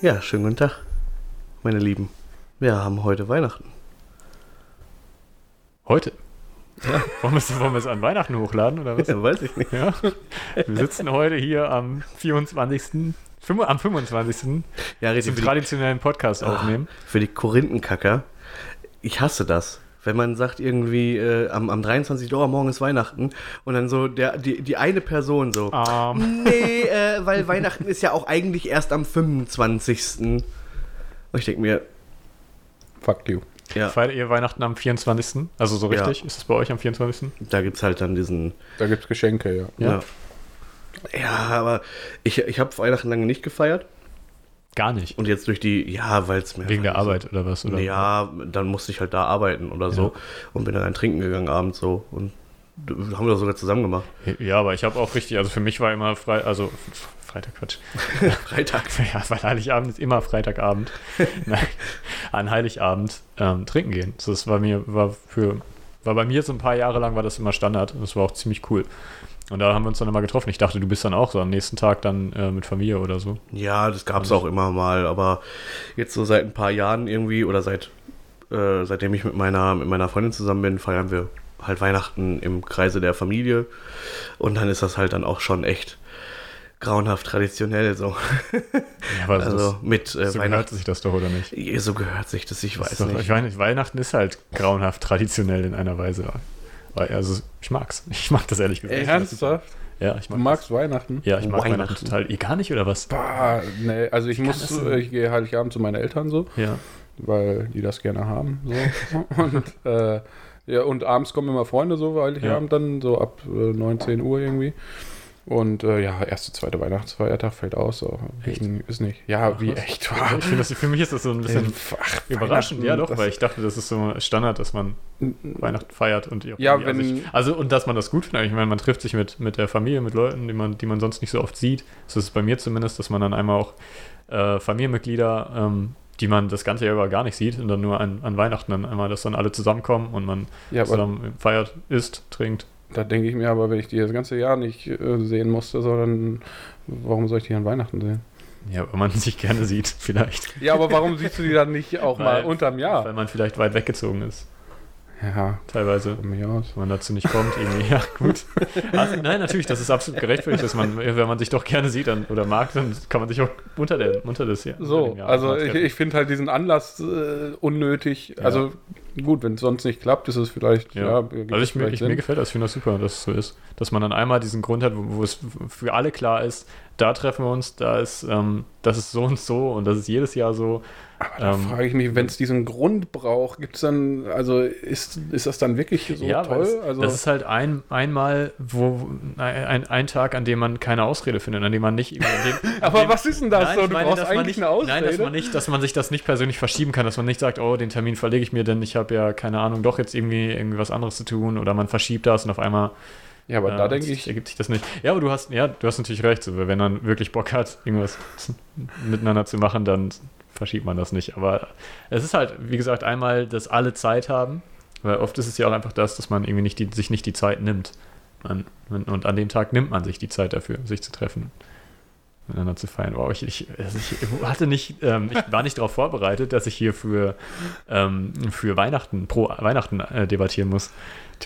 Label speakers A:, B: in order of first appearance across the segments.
A: Ja, schönen guten Tag, meine Lieben. Wir haben heute Weihnachten.
B: Heute? Ja. Wollen, wir es, an Weihnachten hochladen oder was?
A: Ja, weiß ich nicht.
B: Ja. Wir sitzen heute hier am 24. fünf- am 25.
A: Ja, richtig.
B: zum traditionellen Podcast aufnehmen.
A: für die Korinthenkacker. Ich hasse das. Wenn man sagt irgendwie äh, am, am 23. Oh, morgen ist Weihnachten und dann so der, die, die eine Person so.
B: Ähm,
A: Nee, äh, weil Weihnachten ist ja auch eigentlich erst am 25. Und ich denke mir,
C: Fuck you.
A: ja,
B: Feiert ihr Weihnachten am 24.? Also so
A: Ja.
B: richtig? Ist es bei euch am 24.?
A: da gibt es halt dann diesen.
C: Da gibt's Geschenke, ja.
A: Ja, ja aber ich, ich habe Weihnachten lange nicht gefeiert.
B: Gar nicht.
A: Und jetzt durch die, ja, weil es mir.
B: Wegen der
A: einfach so-
B: Arbeit oder was? Oder?
A: Ja, dann musste ich halt da arbeiten oder so und bin dann ein Trinken gegangen abends so und haben wir das sogar zusammen gemacht.
B: Ja, aber ich habe auch richtig, also für mich war immer frei, also Freitag, Quatsch.
A: Freitag.
B: Ja, weil Heiligabend ist immer Freitagabend. Nein, an Heiligabend ähm, trinken gehen. Das war mir, war für, war bei mir so ein paar Jahre lang war das immer Standard und das war auch ziemlich cool. Und da haben wir uns dann immer getroffen. Ich dachte, du bist dann auch so am nächsten Tag dann äh, mit Familie oder so.
A: Ja, das gab es auch immer mal, aber jetzt so seit ein paar Jahren irgendwie oder seit äh, seitdem ich mit meiner mit meiner Freundin zusammen bin, feiern wir halt Weihnachten im Kreise der Familie und dann ist das halt dann auch schon echt grauenhaft traditionell so.
B: Ja, aber
A: Also
B: das,
A: mit äh,
B: so gehört
A: Weihnachten.
B: sich das doch, oder nicht?
A: So gehört sich das, ich weiß
B: Ist doch,
A: nicht.
B: Ich meine, Weihnachten ist halt grauenhaft traditionell in einer Weise. Weil, Also ich mag's. Ich mag das ehrlich gesagt.
C: Ernsthaft?
B: Ja, ich
C: Du
B: mag
C: magst Weihnachten?
B: Ja, ich mag Weihnachten,
A: Weihnachten.
B: total. Ihr gar nicht, oder was?
C: Bah, nee, also ich
B: kann
C: muss,
B: das
C: äh, ich gehe Heiligabend zu meinen Eltern so,
B: Ja.
C: weil die das gerne haben. So. und, äh, ja, und abends kommen immer Freunde so, Heiligabend dann, so ab äh, 19 Uhr irgendwie. Und äh, ja, erste, zweite Weihnachtsfeiertag fällt aus. So. Wegen- Ist nicht. Ja, wie
B: was?
C: echt.
B: Ich finde für mich ist das so ein bisschen
C: Ach,
B: überraschend. Ja, doch, weil ich dachte, das ist so Standard, dass man Weihnachten feiert und
C: Ja, wenn-
B: ich, also und dass man das gut findet. Ich meine, man trifft sich mit, mit der Familie, mit Leuten, die man, die man sonst nicht so oft sieht. Das ist bei mir zumindest, dass man dann einmal auch äh, Familienmitglieder, ähm, die man das ganze Jahr über gar nicht sieht und dann nur an, an Weihnachten dann einmal, dass dann alle zusammenkommen und man
C: Ja,
B: zusammen feiert, isst, trinkt.
C: Da denke ich mir aber, wenn ich die das ganze Jahr nicht äh, sehen musste, so, dann warum soll ich die an Weihnachten sehen?
B: Ja, wenn man sich gerne sieht, vielleicht.
C: Ja, aber warum siehst du die dann nicht auch mal
B: Weil-
C: unterm Jahr?
B: Weil man vielleicht weit weggezogen ist,
C: Ja,
B: teilweise.
C: von mir aus.
B: wenn man dazu nicht kommt, irgendwie. Ja, gut. Also, nein, natürlich, das ist absolut gerechtfertigt, dass man, wenn man sich doch gerne sieht dann, oder mag, dann kann man sich auch unter, der, unter Jahr. unter
C: So,
B: Jahr
C: also
B: mal
C: ich, ich finde halt diesen Anlass äh, unnötig.
B: Ja.
C: Also gut, wenn es sonst nicht klappt, ist es vielleicht, ja,
B: Ja. also ich, mir, ich, mir gefällt das, ich finde das super, dass es so ist. Dass man dann einmal diesen Grund hat, wo, wo es für alle klar ist, da treffen wir uns, da ist, ähm, das ist so und so und das ist jedes Jahr so.
C: Aber da
B: ähm,
C: frage ich mich, wenn es diesen Grund braucht, gibt es dann, also ist, ist das dann wirklich so
B: ja,
C: toll?
B: es,
C: also
B: das ist halt ein, einmal, wo ein, ein Tag, an dem man keine Ausrede findet, an dem man nicht. dem,
C: aber
B: dem,
C: was ist denn das
B: Nein,
C: so? Du
B: meine,
C: brauchst eigentlich
B: nicht,
C: eine Ausrede.
B: Nein, dass man nicht, dass man sich das nicht persönlich verschieben kann, dass man nicht sagt, oh, den Termin verlege ich mir, denn ich habe ja keine Ahnung, doch jetzt irgendwie irgendwie was anderes zu tun oder man verschiebt das und auf einmal
C: ja, aber
B: äh,
C: da denke ich,
B: ergibt sich das nicht. Ja, aber du hast ja, du hast natürlich recht, so, wenn man wirklich Bock hat, irgendwas miteinander zu machen, dann verschiebt man das nicht. Aber es ist halt, wie gesagt, einmal, dass alle Zeit haben, weil oft ist es ja auch einfach das, dass man irgendwie nicht die, sich nicht die Zeit nimmt. Man, und an dem Tag nimmt man sich die Zeit dafür, sich zu treffen miteinander zu feiern. Wow, ich, ich, also ich hatte nicht, ähm, ich war nicht darauf vorbereitet, dass ich hier für, ähm, für Weihnachten, pro Weihnachten äh, debattieren muss.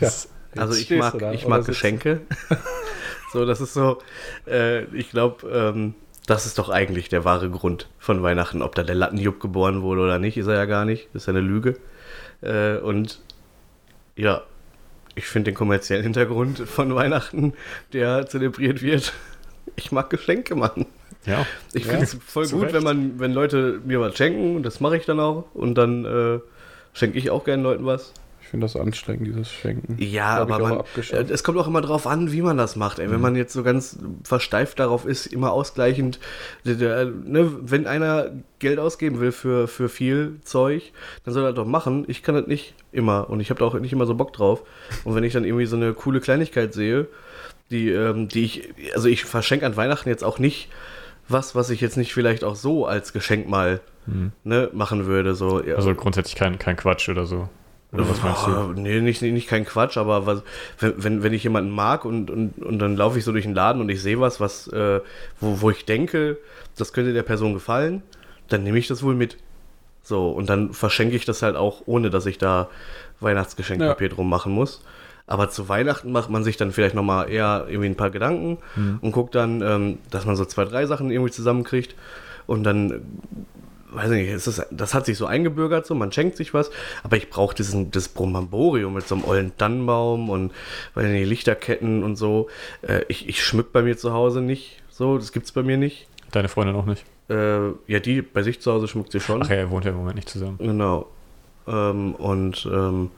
B: Das,
A: Also ich mag, ich mag Geschenke. so, das ist so, äh, ich glaube, ähm, das ist doch eigentlich der wahre Grund von Weihnachten. Ob da der Lattenjupp geboren wurde oder nicht, ist er ja gar nicht. Das ist ja eine Lüge. Äh, und ja, ich finde den kommerziellen Hintergrund von Weihnachten, der zelebriert wird. Ich mag Geschenke machen.
B: ja,
A: Ich
C: Ja,
A: finde es voll
B: zu
A: gut,
B: Recht.
A: wenn man, wenn Leute mir was schenken, und das mache ich dann auch. Und dann äh, schenke ich auch gerne Leuten was.
C: Finde das anstrengend, dieses Schenken.
A: Ja, aber man, äh, es kommt auch immer drauf an, wie man das macht. Ey. Wenn man jetzt so ganz versteift darauf ist, immer ausgleichend, der, ne, wenn einer Geld ausgeben will für, für viel Zeug, dann soll er das doch machen. Ich kann das nicht immer und ich habe da auch nicht immer so Bock drauf. Und wenn ich dann irgendwie so eine coole Kleinigkeit sehe, die, ähm, die ich, also ich verschenke an Weihnachten jetzt auch nicht was, was ich jetzt nicht vielleicht auch so als Geschenk mal ne, machen würde. So, ja.
B: also grundsätzlich kein, kein Quatsch oder so. Oder was meinst du?
A: Ah, Nee, nicht, nicht kein Quatsch, aber was, wenn, wenn, ich jemanden mag und, und, und dann laufe ich so durch den Laden und ich sehe was, was, äh, wo, wo ich denke, das könnte der Person gefallen, dann nehme ich das wohl mit. So, und dann verschenke ich das halt auch, ohne dass ich da Weihnachtsgeschenkpapier drum machen muss. Aber zu Weihnachten macht man sich dann vielleicht nochmal eher irgendwie ein paar Gedanken und guckt dann, ähm, dass man so zwei, drei Sachen irgendwie zusammenkriegt. Und dann, weiß ich nicht, ist das, das hat sich so eingebürgert, so, man schenkt sich was. Aber ich brauche diesen, das Bromamborium mit so einem ollen Tannenbaum und weiß nicht, Lichterketten und so. Äh, ich ich schmück bei mir zu Hause nicht so, das gibt's bei mir nicht.
B: Deine Freundin auch nicht.
A: Äh, ja, die bei sich zu Hause schmückt sie schon.
B: Ach ja, er wohnt ja im Moment nicht zusammen.
A: Genau. Ähm, und ähm,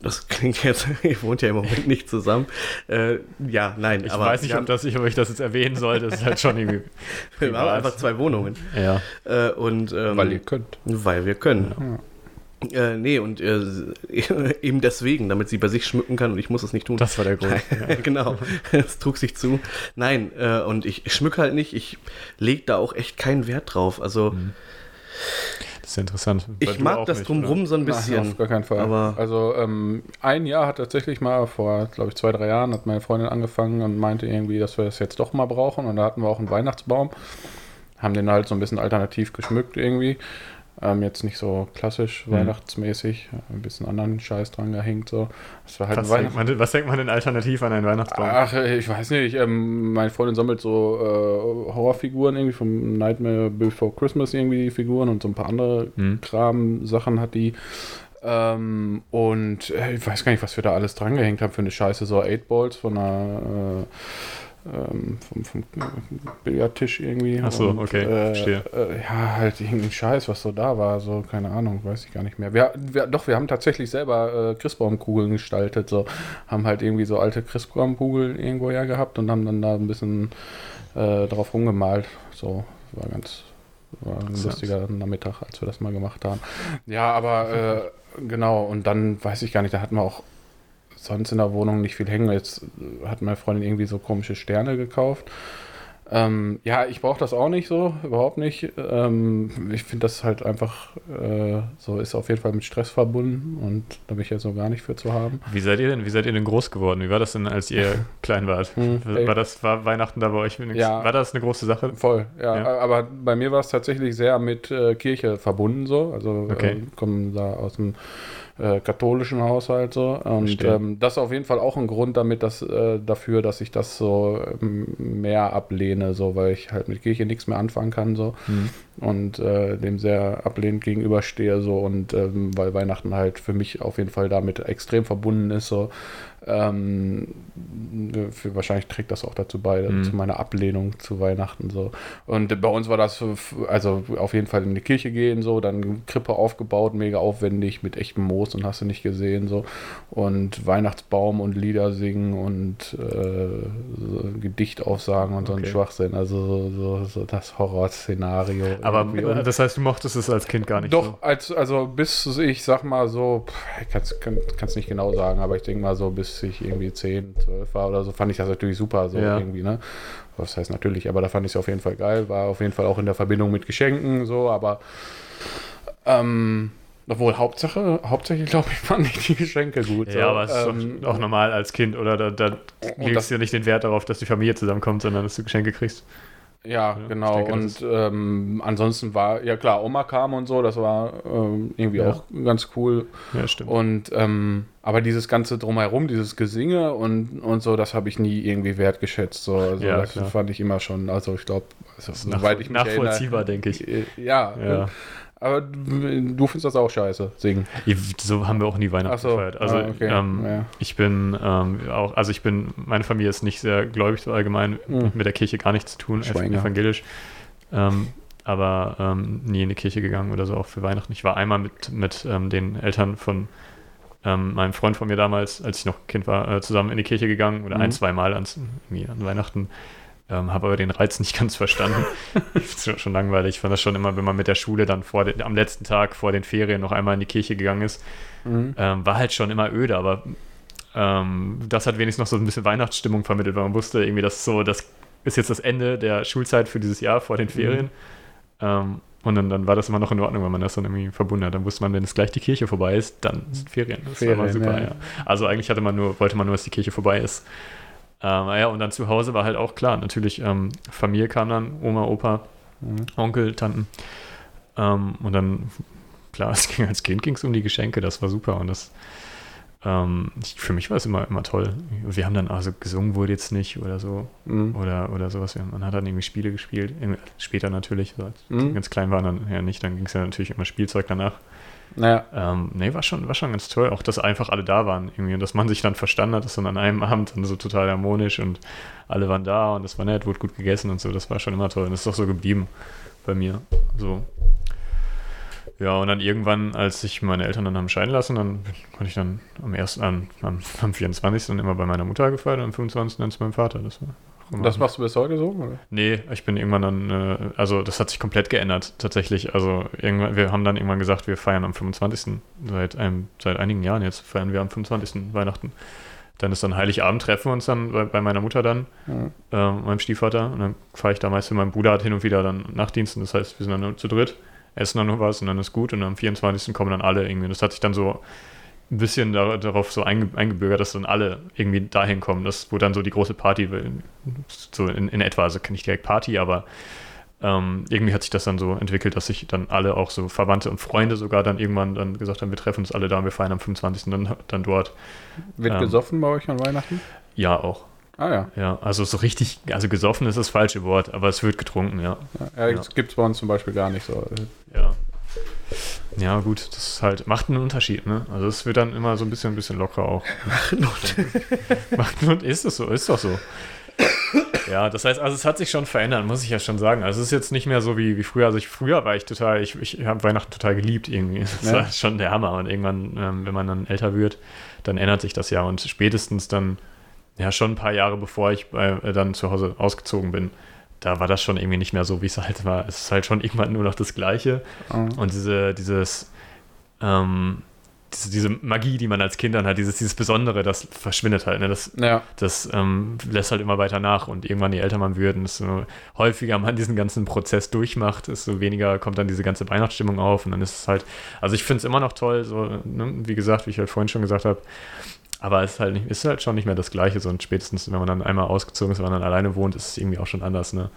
A: das klingt jetzt, ihr wohnt ja im Moment nicht zusammen. Äh, ja, nein,
B: Ich
A: aber
B: weiß nicht, ob, das, ich, ob ich das jetzt erwähnen sollte. Das ist halt schon irgendwie.
A: wir haben einfach zwei Wohnungen.
B: Ja.
A: Äh, und, ähm,
C: Weil ihr könnt.
A: weil wir können. Äh, nee, und äh, eben deswegen, damit sie bei sich schmücken kann und ich muss es nicht tun.
B: Das war der Grund. Ja.
A: genau, es trug sich zu. Nein, äh, und ich, ich schmücke halt nicht, ich lege da auch echt keinen Wert drauf. Also
B: Das ist interessant.
A: Ich mag
B: auch
A: das
B: nicht,
A: drumrum so ein
C: Nein,
A: bisschen.
C: auf gar keinen Fall.
A: Aber
C: also ähm, ein Jahr hat tatsächlich mal vor, glaube ich, zwei, drei Jahren hat meine Freundin angefangen und meinte irgendwie, dass wir das jetzt doch mal brauchen. Und da hatten wir auch einen Weihnachtsbaum. Haben den halt so ein bisschen alternativ geschmückt irgendwie. Ähm, jetzt nicht so klassisch
B: Mhm.
C: weihnachtsmäßig, ein bisschen anderen Scheiß dran gehängt. So. Halt
B: was, denkt man, denn- was denkt man denn alternativ an einen Weihnachtsbaum?
C: Ach, äh, ich weiß nicht. Ähm, meine Freundin sammelt so äh, Horrorfiguren irgendwie vom Nightmare Before Christmas irgendwie die Figuren und so ein paar andere
B: Hm.
C: Kram-Sachen hat die. Ähm, und äh, ich weiß gar nicht, was wir da alles dran gehängt haben für eine Scheiße. So 8 Balls von einer. Äh, ähm, vom, vom Billardtisch irgendwie.
B: Ach so,
C: Und,
B: okay,
C: äh,
B: verstehe.
C: Äh, ja, halt irgendein Scheiß, was so da war. So, keine Ahnung, weiß ich gar nicht mehr. Wir, wir, doch, wir haben tatsächlich selber äh, Christbaumkugeln gestaltet. So, haben halt irgendwie so alte Christbaumkugeln irgendwo her gehabt und haben dann da ein bisschen äh, drauf rumgemalt. So, war ganz. War ein lustiger Nachmittag, als wir das mal gemacht haben. Ja, aber äh, genau, und dann weiß ich gar nicht, da hatten wir auch sonst in der Wohnung nicht viel hängen. Jetzt hat meine Freundin irgendwie so komische Sterne gekauft. Ähm, ja, ich brauche das auch nicht so, überhaupt nicht. Ähm, ich finde das halt einfach äh, so, ist auf jeden Fall mit Stress verbunden und da bin ich ja so gar nicht für zu haben.
B: Wie seid ihr denn, wie seid ihr denn groß geworden? Wie war das denn, als ihr klein wart?
C: Hm.
B: War das, war Weihnachten da bei euch wenigstens?
C: Ja.
B: War das eine große Sache?
C: Voll, ja.
B: Ja.
C: Aber bei mir war es tatsächlich sehr mit äh, Kirche verbunden so. Also
B: Okay.
C: äh, kommen da aus dem äh, katholischen Haushalt so. Und ähm, das ist auf jeden Fall auch ein Grund damit, dass, äh, dafür, dass ich das so ähm, mehr ablehne, so, weil ich halt mit Kirche nichts mehr anfangen kann so.
B: Hm.
C: und äh, dem sehr ablehnend gegenüberstehe so. Und ähm, weil Weihnachten halt für mich auf jeden Fall damit extrem verbunden ist so ähm, für, wahrscheinlich trägt das auch dazu bei
B: Mhm.
C: zu meiner Ablehnung zu Weihnachten so und bei uns war das also auf jeden Fall in die Kirche gehen so dann Krippe aufgebaut mega aufwendig mit echtem Moos und hast du nicht gesehen so und Weihnachtsbaum und Lieder singen und äh, so Gedicht aufsagen und so ein. Schwachsinn also so, so, das Horrorszenario
B: Aber
C: irgendwie.
B: Das heißt, du mochtest es als Kind gar nicht
C: doch,
B: so?
C: als, also bis ich sag mal so, ich kann es nicht genau sagen, aber ich denke mal so, bis ich irgendwie 10, 12 war oder so, fand ich das natürlich super, so
B: Ja.
C: irgendwie, ne? Was heißt natürlich, aber da fand ich es auf jeden Fall geil, war auf jeden Fall auch in der Verbindung mit Geschenken, so, aber ähm, obwohl Hauptsache, hauptsächlich glaube ich, fand ich die Geschenke gut. so.
B: Ja, aber es ist
C: Ähm,
B: doch auch normal als Kind, oder? Da, da legst
C: das-
B: du ja nicht den Wert darauf, dass die Familie zusammenkommt, sondern dass du Geschenke kriegst.
C: Ja,
B: Ja,
C: genau.
B: denke,
C: und ähm, ansonsten war, ja klar, Oma kam und so, das war ähm, irgendwie
B: Ja.
C: auch ganz cool.
B: Ja, stimmt.
C: Und ähm, aber dieses ganze drumherum, dieses Gesinge und, und so, das habe ich nie irgendwie wertgeschätzt. So. Also
B: Ja,
C: das
B: klar.
C: fand ich immer schon, also ich glaube, also,
B: Das ist nach,
C: soweit ich mich
B: nachvollziehbar, denke ich.
C: erinnere, äh, ja,
B: Ja.
C: Aber du findest das auch scheiße, singen.
B: So haben wir auch nie Weihnachten
C: Ach so,
B: gefeiert. Also
C: ah, okay,
B: ähm,
C: ja.
B: ich bin ähm, auch, also ich bin, meine Familie ist nicht sehr gläubig so allgemein,
C: Hm.
B: mit der Kirche gar nichts zu tun,
C: Schweine.
B: evangelisch. Ähm, aber ähm, nie in die Kirche gegangen oder so, auch für Weihnachten. Ich war einmal mit, mit ähm, den Eltern von ähm, meinem Freund von mir damals, als ich noch Kind war, äh, zusammen in die Kirche gegangen oder
C: Mhm.
B: ein, zwei Mal ans, an Weihnachten. Ähm, habe aber den Reiz nicht ganz verstanden. schon, schon langweilig. Ich fand das schon immer, wenn man mit der Schule dann vor den, am letzten Tag vor den Ferien noch einmal in die Kirche gegangen ist,
C: Mhm.
B: ähm, war halt schon immer öde, aber ähm, das hat wenigstens noch so ein bisschen Weihnachtsstimmung vermittelt, weil man wusste irgendwie, dass so, das ist jetzt das Ende der Schulzeit für dieses Jahr vor den Ferien. Ähm, und dann, dann war das immer noch in Ordnung, wenn man das dann irgendwie verbunden hat. Dann wusste man, wenn es gleich die Kirche vorbei ist, dann sind Ferien. Das war
C: Ferien,
B: super,
C: ja.
B: ja. Also eigentlich hatte man nur, wollte man nur, dass die Kirche vorbei ist. Ähm, ja, und dann zu Hause war halt auch klar, natürlich, ähm, Familie kam dann, Oma, Opa,
C: Mhm.
B: Onkel, Tanten. Ähm, und dann, klar, es ging, als Kind ging es um die Geschenke, das war super. Und das, ähm, ich, für mich war es immer, immer toll. Wir haben dann, also gesungen wurde jetzt nicht oder so.
C: Mhm.
B: Oder, oder sowas. Man hat dann irgendwie Spiele gespielt. Später natürlich, so als
C: Mhm.
B: ganz klein waren dann ja nicht. Dann ging es ja natürlich immer Spielzeug danach.
C: Naja,
B: Ähm, nee, war schon, war schon ganz toll. Auch, dass einfach alle da waren irgendwie und dass man sich dann verstanden hat, dass dann an einem Abend dann so total harmonisch und alle waren da und es war nett, wurde gut gegessen und so. Das war schon immer toll und das ist doch so geblieben bei mir. So. Ja, und dann irgendwann, als sich meine Eltern dann haben scheiden lassen, dann konnte ich dann am ersten, am, am, am 24. dann immer bei meiner Mutter gefeiert und am 25. dann zu meinem Vater. Das war auch immer-
C: das machst du bis heute so? Oder?
B: Nee, ich bin irgendwann dann, äh, also das hat sich komplett geändert tatsächlich. Also irgendwann, wir haben dann irgendwann gesagt, wir feiern am 25. Seit, einem, seit einigen Jahren jetzt feiern wir am 25. Weihnachten. Dann ist dann Heiligabend, treffen wir uns dann bei, bei meiner Mutter dann,
C: Ja.
B: ähm, meinem Stiefvater. Und dann fahre ich da meist, mein Bruder hat hin und wieder dann Nachtdiensten. Das heißt, wir sind dann nur zu dritt, essen dann noch was und dann ist gut. Und am 24. kommen dann alle irgendwie. Das hat sich dann so ein bisschen da, darauf so einge, eingebürgert, dass dann alle irgendwie dahin kommen. Das wurde dann so die große Party, so in, in etwa, also nicht direkt Party, aber ähm, irgendwie hat sich das dann so entwickelt, dass sich dann alle auch so Verwandte und Freunde sogar dann irgendwann dann gesagt haben, wir treffen uns alle da und wir feiern am 25. dann, dann dort.
C: Wird
B: Ähm.
C: gesoffen bei euch an Weihnachten?
B: Ja, auch.
C: Ah ja.
B: Ja, also so richtig, also gesoffen ist das falsche Wort, aber es wird getrunken, ja.
C: Ja, ja, das gibt es bei uns zum Beispiel gar nicht so.
B: Ja. Ja, gut, das ist halt, macht einen Unterschied, ne? Also es wird dann immer so ein bisschen, ein bisschen lockerer auch. macht und ist es so, ist doch so. Ja, das heißt, also es hat sich schon verändert, muss ich ja schon sagen. Also es ist jetzt nicht mehr so wie, wie früher. Also ich früher war ich total, ich, ich habe Weihnachten total geliebt irgendwie. Das
C: Ja.
B: war schon der Hammer. Und irgendwann, ähm, wenn man dann älter wird, dann ändert sich das ja. Und spätestens dann, ja, schon ein paar Jahre bevor ich bei, äh, dann zu Hause ausgezogen bin, da war das schon irgendwie nicht mehr so, wie es halt war. Es ist halt schon irgendwann nur noch das Gleiche.
C: Ah.
B: Und diese, dieses, ähm, diese, diese Magie, die man als Kind dann hat, dieses, dieses Besondere, das verschwindet halt. Ne? Das,
C: Ja,
B: das ähm, lässt halt immer weiter nach und irgendwann, je älter man wird, und desto häufiger man diesen ganzen Prozess durchmacht, desto weniger kommt dann diese ganze Weihnachtsstimmung auf und dann ist es halt, also ich finde es immer noch toll, so, ne? wie gesagt, wie ich halt vorhin schon gesagt habe, aber es ist halt, nicht, ist halt schon nicht mehr das Gleiche, so und spätestens, wenn man dann einmal ausgezogen ist, wenn man dann alleine wohnt, ist es irgendwie auch schon anders, ne?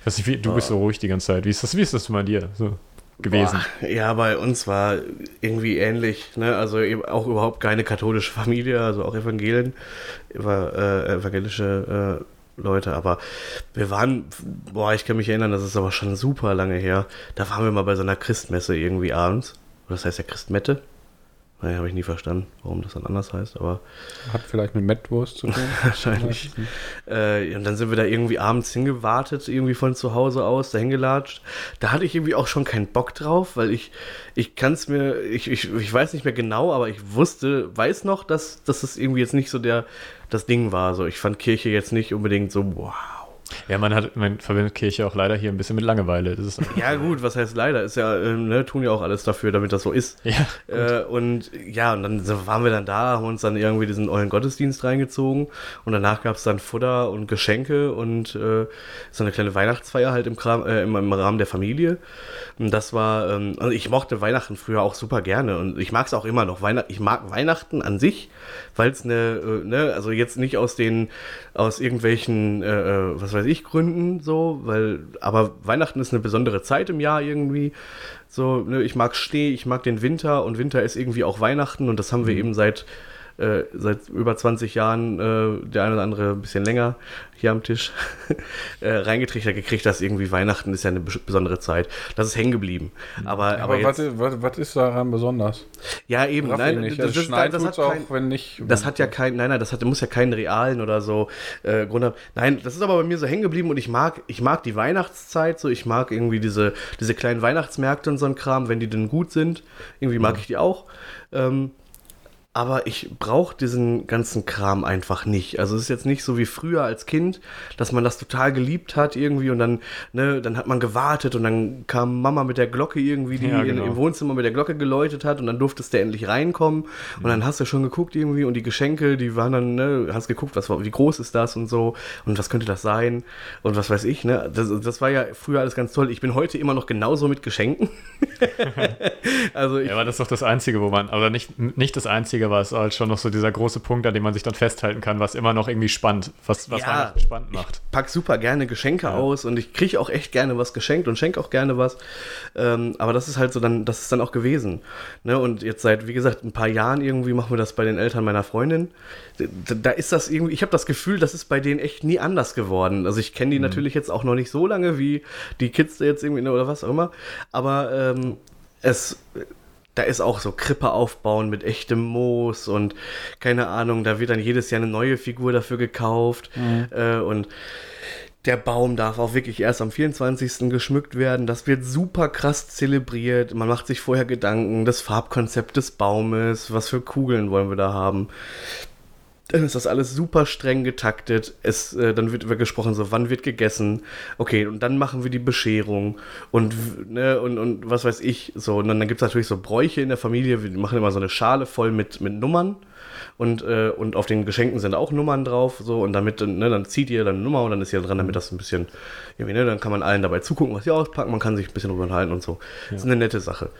B: Ich weiß nicht, wie, du bist so ruhig die ganze Zeit, wie ist das, wie ist das bei dir so gewesen?
A: Boah, ja, bei uns war irgendwie ähnlich. Ne? Also eben auch überhaupt keine katholische Familie, also auch Evangelien, eva- äh, evangelische äh, Leute. Aber wir waren, boah, ich kann mich erinnern, das ist aber schon super lange her. Da waren wir mal bei so einer Christmesse irgendwie abends. Das heißt ja Christmette. Naja, habe ich nie verstanden, warum das dann anders heißt, aber
C: hat vielleicht mit Mettwurst zu tun.
A: wahrscheinlich. Äh, und dann sind wir da irgendwie abends hingewartet, irgendwie von zu Hause aus, dahin gelatscht. Da hatte ich irgendwie auch schon keinen Bock drauf, weil ich, ich kann es mir, ich, ich, ich weiß nicht mehr genau, aber ich wusste, weiß noch, dass, dass das irgendwie jetzt nicht so der, das Ding war. So, ich fand Kirche jetzt nicht unbedingt so, wow.
B: Ja, man hat, man verbindet Kirche auch leider hier ein bisschen mit Langeweile. Das ist,
A: Ja, gut, was heißt leider? Ist ja, äh, ne, tun ja auch alles dafür, damit das so ist.
B: ja,
A: Äh, und ja, und dann waren wir dann da, haben uns dann irgendwie diesen ollen Gottesdienst reingezogen und danach gab es dann Futter und Geschenke und äh, so eine kleine Weihnachtsfeier halt im, Kram, äh, im, im Rahmen der Familie. Und das war, ähm, also ich mochte Weihnachten früher auch super gerne und ich mag es auch immer noch. Weihnacht, ich mag Weihnachten an sich, weil es eine, äh, ne, also jetzt nicht aus den, aus irgendwelchen, äh, äh, was weiß ich, Gründen so, weil, aber Weihnachten ist eine besondere Zeit im Jahr irgendwie. So, ne, ich mag Schnee, ich mag den Winter und Winter ist irgendwie auch Weihnachten und das haben wir eben seit, äh, seit über 20 Jahren, äh, der eine oder andere ein bisschen länger hier am Tisch, äh, reingetrichtert gekriegt, dass irgendwie Weihnachten ist ja eine bes- besondere Zeit. Das ist hängen geblieben. Aber, aber,
C: Aber was,
A: jetzt,
C: was, was ist daran besonders?
A: ja eben,
C: Raff
A: nein,
C: nicht.
A: das,
C: Also
A: das, das, hat
C: auch,
A: kein,
C: wenn nicht.
A: das hat ja kein, nein, nein, das hat, muss ja keinen realen oder so äh, Grund haben. Nein, das ist aber bei mir so hängen geblieben und ich mag, ich mag die Weihnachtszeit so, ich mag irgendwie diese, diese kleinen Weihnachtsmärkte und so ein Kram, wenn die denn gut sind. Irgendwie mag ich die auch. Ähm, aber ich brauche diesen ganzen Kram einfach nicht. Also es ist jetzt nicht so wie früher als Kind, dass man das total geliebt hat irgendwie und dann, ne, dann hat man gewartet und dann kam Mama mit der Glocke irgendwie, die
B: Ja,
A: in,
B: genau.
A: im Wohnzimmer mit der Glocke geläutet hat und dann durftest du endlich reinkommen und dann hast du schon geguckt irgendwie und die Geschenke, die waren dann, ne, hast geguckt, was wie groß ist das und so und was könnte das sein und was weiß ich, ne. Das, das war ja früher alles ganz toll. Ich bin heute immer noch genauso mit Geschenken. also ich,
B: ja, aber das ist doch das Einzige, wo man, aber nicht, nicht das Einzige, war es halt schon noch so dieser große Punkt, an dem man sich dann festhalten kann, was immer noch irgendwie spannend, was, was
A: Ja,
B: Weihnachten spannend macht.
A: Ich pack super gerne Geschenke
B: Ja.
A: aus und ich kriege auch echt gerne was geschenkt und schenke auch gerne was. Ähm, aber das ist halt so dann, das ist dann auch gewesen. Ne? Und jetzt seit, wie gesagt, ein paar Jahren irgendwie machen wir das bei den Eltern meiner Freundin. Da, da ist das irgendwie, ich habe das Gefühl, das ist bei denen echt nie anders geworden. Also ich kenne die natürlich jetzt auch noch nicht so lange wie die Kids jetzt irgendwie ne, oder was auch immer. Aber ähm, es da ist auch so Krippe aufbauen mit echtem Moos und keine Ahnung, da wird dann jedes Jahr eine neue Figur dafür gekauft äh, und der Baum darf auch wirklich erst am 24. geschmückt werden. Das wird super krass zelebriert. Man macht sich vorher Gedanken, das Farbkonzept des Baumes, was für Kugeln wollen wir da haben. Dann ist das alles super streng getaktet. Es, äh, dann wird über gesprochen, so wann wird gegessen. Okay, und dann machen wir die Bescherung und, ne, und, und was weiß ich. So, und dann, dann gibt es natürlich so Bräuche in der Familie. Wir machen immer so eine Schale voll mit, mit Nummern. Und, äh, und auf den Geschenken sind auch Nummern drauf. So, und damit, ne, dann zieht ihr dann eine Nummer und dann ist ihr dran, damit das ein bisschen, irgendwie, ne, dann kann man allen dabei zugucken, was sie auspacken. Man kann sich ein bisschen drüber unterhalten und so. Das ist eine nette Sache.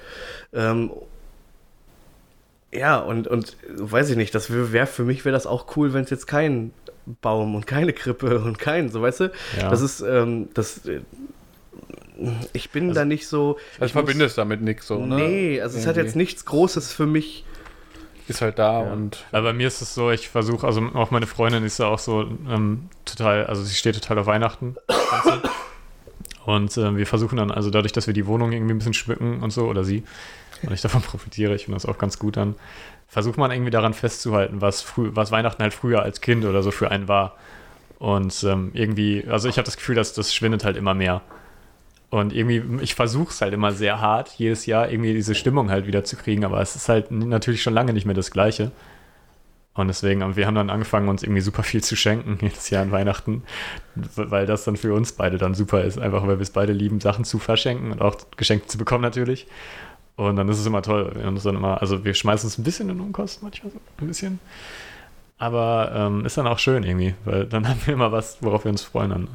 A: Ähm, ja, und, und weiß ich nicht, das wäre für mich wäre das auch cool, wenn es jetzt kein Baum und keine Krippe und kein, so weißt du?
B: Ja.
A: Das ist, ähm, das, äh, ich bin da nicht so.
C: Also verbindest damit nichts so, ne?
A: Nee, also es hat jetzt nichts Großes für mich.
C: Ist halt da
B: Ja.
C: und
B: Aber bei mir ist es so, ich versuche, also auch meine Freundin ist ja auch so ähm, total, also sie steht total auf Weihnachten. Und ähm, wir versuchen dann, also dadurch, dass wir die Wohnung irgendwie ein bisschen schmücken und so, oder sie, und ich davon profitiere, ich finde das auch ganz gut dann, versucht man irgendwie daran festzuhalten, was, was Weihnachten halt früher als Kind oder so für einen war. Und ähm, irgendwie, also ich habe das Gefühl, dass das schwindet halt immer mehr. Und irgendwie, ich versuche es halt immer sehr hart, jedes Jahr irgendwie diese Stimmung halt wieder zu kriegen, aber es ist halt natürlich schon lange nicht mehr das Gleiche. Und deswegen, wir haben dann angefangen, uns irgendwie super viel zu schenken, jedes Jahr an Weihnachten, weil das dann für uns beide dann super ist, einfach weil wir es beide lieben, Sachen zu verschenken und auch Geschenke zu bekommen natürlich. Und dann ist es immer toll. Wir uns dann immer, also wir schmeißen es ein bisschen in Unkosten manchmal so, ein bisschen. Aber ähm, ist dann auch schön irgendwie, weil dann haben wir immer was, worauf wir uns freuen. Dann.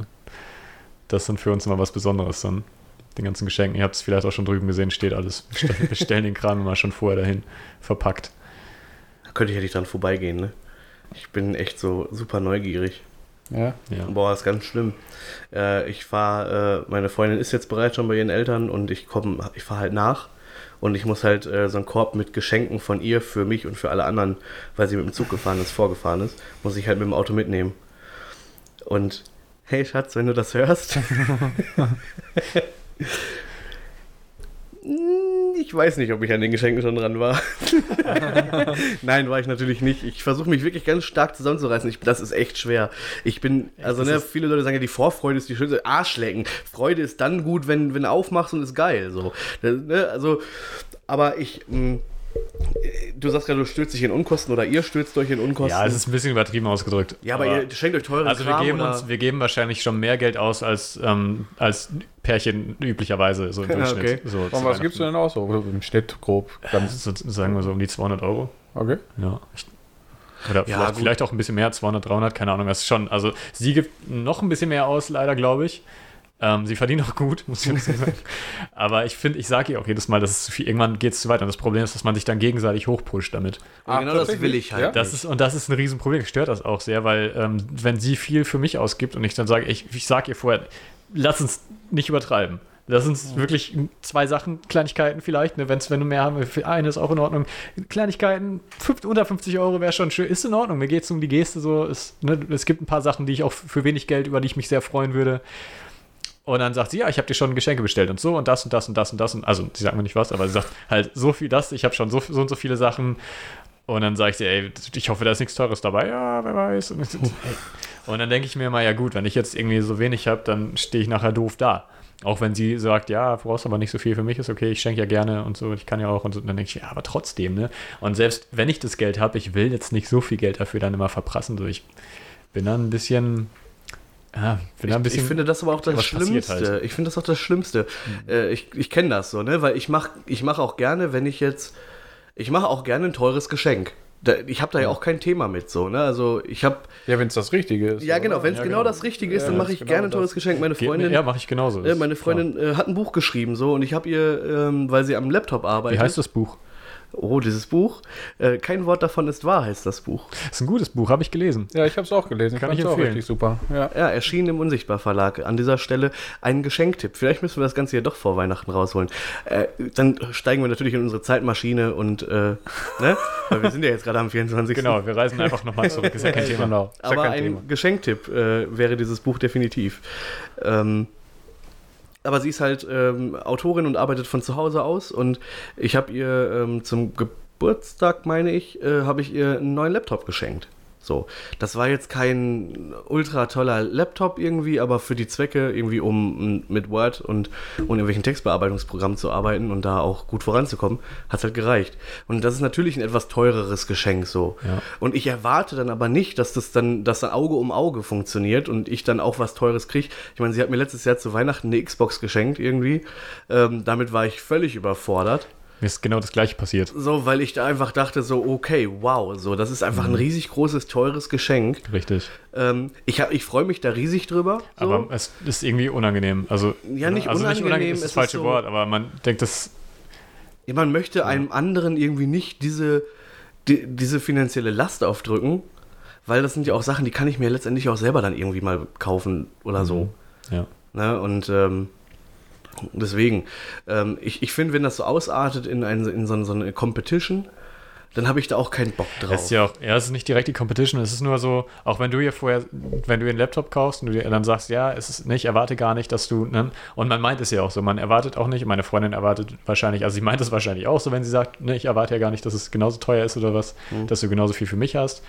B: Das ist dann für uns immer was Besonderes dann. Den ganzen Geschenken. Ihr habt es vielleicht auch schon drüben gesehen, steht alles. Wir stellen- den Kram immer schon vorher dahin, verpackt.
A: Da könnte ich ja nicht dran vorbeigehen, ne? Ich bin echt so super neugierig.
C: ja.
B: Ja.
A: Boah, ist ganz schlimm. Äh, ich fahre, äh, meine Freundin ist jetzt bereits schon bei ihren Eltern und ich komme, ich fahre halt nach und ich muss halt äh, so einen Korb mit Geschenken von ihr für mich und für alle anderen, weil sie mit dem Zug gefahren ist, vorgefahren ist, muss ich halt mit dem Auto mitnehmen. Und hey Schatz, wenn du das hörst. Ich weiß nicht, ob ich an den Geschenken schon dran war. Nein, war ich natürlich nicht. Ich versuche mich wirklich ganz stark zusammenzureißen. Ich, das ist echt schwer. Ich bin, also ne, viele Leute sagen ja, die Vorfreude ist die schönste. Arschlecken. Freude ist dann gut, wenn, wenn du aufmachst und ist geil. So. Ne, also, aber ich, mh, du sagst gerade, du stürzt dich in Unkosten oder ihr stürzt euch in Unkosten.
B: Ja, es ist ein bisschen übertrieben ausgedrückt.
A: ja aber, ihr schenkt euch teuren
B: Also wir
A: Kram
B: geben,
A: oder?
B: uns, wir geben wahrscheinlich schon mehr Geld aus als, ähm, als Pärchen üblicherweise so im Durchschnitt.
A: okay.
B: So
C: Und was gibst du denn aus? So im Schnitt grob. Ganz,
B: So, sagen wir so um die 200 Euro.
C: okay.
B: Ja. Ich, oder
A: Ja,
B: vielleicht, vielleicht auch ein bisschen mehr, 200, 300, keine Ahnung. Das ist schon, also sie gibt noch ein bisschen mehr aus, leider, glaube ich. Ähm, sie verdient auch gut, muss ich dazu sagen. Aber ich finde, ich sage ihr auch jedes Mal, dass es zu viel, irgendwann geht es zu weit. Und das Problem ist, dass man sich dann gegenseitig hochpusht damit.
A: Ja, genau das will ich halt.
C: Ja?
B: Das ist, und das ist ein Riesenproblem. Mich stört das auch sehr, weil ähm, wenn sie viel für mich ausgibt und ich dann sage, ich, ich sage ihr vorher, lass uns nicht übertreiben. Lass uns wirklich zwei Sachen, Kleinigkeiten vielleicht, ne, wenn's, wenn du mehr haben willst, eine ist auch in Ordnung. Kleinigkeiten, fünf, unter 50 Euro wäre schon schön, ist in Ordnung. Mir geht es um die Geste so. Es, ne, es gibt ein paar Sachen, die ich auch für wenig Geld, über die ich mich sehr freuen würde. Und dann sagt sie, ja, ich habe dir schon Geschenke bestellt und so und das und das und das und das. Und, also, sie sagt mir nicht was, aber sie sagt halt so viel das, ich habe schon so, so und so viele Sachen. Und dann sage ich dir, ey, ich hoffe, da ist nichts Teures dabei. Ja, wer weiß. Und, dann denke ich mir mal, ja gut, wenn ich jetzt irgendwie so wenig habe, dann stehe ich nachher doof da. Auch wenn sie sagt, ja, du brauchst aber nicht so viel für mich, ist okay, ich schenke ja gerne und so, ich kann ja auch und so. Und dann denke ich, ja, aber trotzdem, ne? Und selbst wenn ich das Geld habe, ich will jetzt nicht so viel Geld dafür dann immer verprassen. So, ich bin dann ein bisschen, ja,
A: Ich, ich finde das aber auch das
B: passiert
A: Schlimmste.
B: halt.
A: Ich finde das auch das Schlimmste. Äh, ich ich kenne das so, ne? Weil ich mache ich mach auch gerne, wenn ich jetzt. Ich mache auch gerne ein teures Geschenk. Da, ich habe da ja auch kein Thema mit so, ne? Also ich habe.
C: Ja, wenn es das Richtige ist.
A: Ja, genau, wenn es
B: Ja,
A: genau,
B: genau.
A: das Richtige ist,
C: Ja,
A: dann mache ich
C: genau
A: gerne ein teures Geschenk. Meine
B: Geht mir-
A: Freundin.
B: ja, mache ich genauso.
A: äh, meine Freundin äh, hat ein Buch geschrieben so und ich habe ihr, ähm, weil sie am Laptop arbeitet.
B: Wie heißt das Buch?
A: Oh, dieses Buch. Äh, kein Wort davon ist wahr, heißt das Buch.
B: Das ist ein gutes Buch, habe ich gelesen.
C: Ja, ich habe es auch gelesen.
B: Kann ich
C: auch
B: empfehlen.
C: richtig super. Ja.
A: Ja, erschienen im Unsichtbar Verlag. An dieser Stelle ein Geschenktipp. Vielleicht müssen wir das Ganze hier doch vor Weihnachten rausholen. Äh, dann steigen wir natürlich in unsere Zeitmaschine und, äh, ne? Weil wir sind ja jetzt gerade am 24.
B: Genau, wir reisen einfach nochmal zurück. Ist ja kein Thema.
C: Genau. Ist ja
A: Aber
C: kein
A: ein
C: Thema.
A: Geschenktipp äh, wäre dieses Buch definitiv. Ähm, aber sie ist halt ähm, Autorin und arbeitet von zu Hause aus und ich habe ihr ähm, zum Geburtstag, meine ich, äh, habe ich ihr einen neuen Laptop geschenkt. So, das war jetzt kein ultra toller Laptop irgendwie, aber für die Zwecke irgendwie, um mit Word und, und irgendwelchen Textbearbeitungsprogrammen zu arbeiten und da auch gut voranzukommen, hat es halt gereicht. Und das ist natürlich ein etwas teureres Geschenk so.
B: Ja.
A: Und ich erwarte dann aber nicht, dass das dann, dass dann Auge um Auge funktioniert und ich dann auch was Teures kriege. Ich meine, sie hat mir letztes Jahr zu Weihnachten eine Xbox geschenkt irgendwie. Ähm, damit war ich völlig überfordert.
B: Mir ist genau das gleiche passiert.
A: So, weil ich da einfach dachte, so, okay, wow, so, das ist einfach ein riesig großes, teures Geschenk.
B: Richtig.
A: Ähm, ich hab- ich freue mich da riesig drüber. So.
B: Aber es ist irgendwie unangenehm. Also,
A: Ja, nicht
B: also
A: unangenehm,
B: ist
A: es
B: das
A: ist
B: falsche
A: so-
B: Wort, aber man denkt, das
A: man möchte einem anderen irgendwie nicht diese, die, diese finanzielle Last aufdrücken, weil das sind ja auch Sachen, die kann ich mir letztendlich auch selber dann irgendwie mal kaufen oder so.
B: ja.
A: Ne? Und ähm, deswegen, ähm, ich, ich finde, wenn das so ausartet in, ein, in so, so eine Competition, dann habe ich da auch keinen Bock drauf.
B: Es ist ja auch, ja, es ist nicht direkt die Competition, es ist nur so, auch wenn du hier vorher, wenn du einen Laptop kaufst und du dir dann sagst, ja, es ist nicht, erwarte gar nicht, dass du, ne, und man meint es ja auch so, man erwartet auch nicht, meine Freundin erwartet wahrscheinlich, also sie meint es wahrscheinlich auch so, wenn sie sagt, ne, ich erwarte ja gar nicht, dass es genauso teuer ist oder was, dass du genauso viel für mich hast.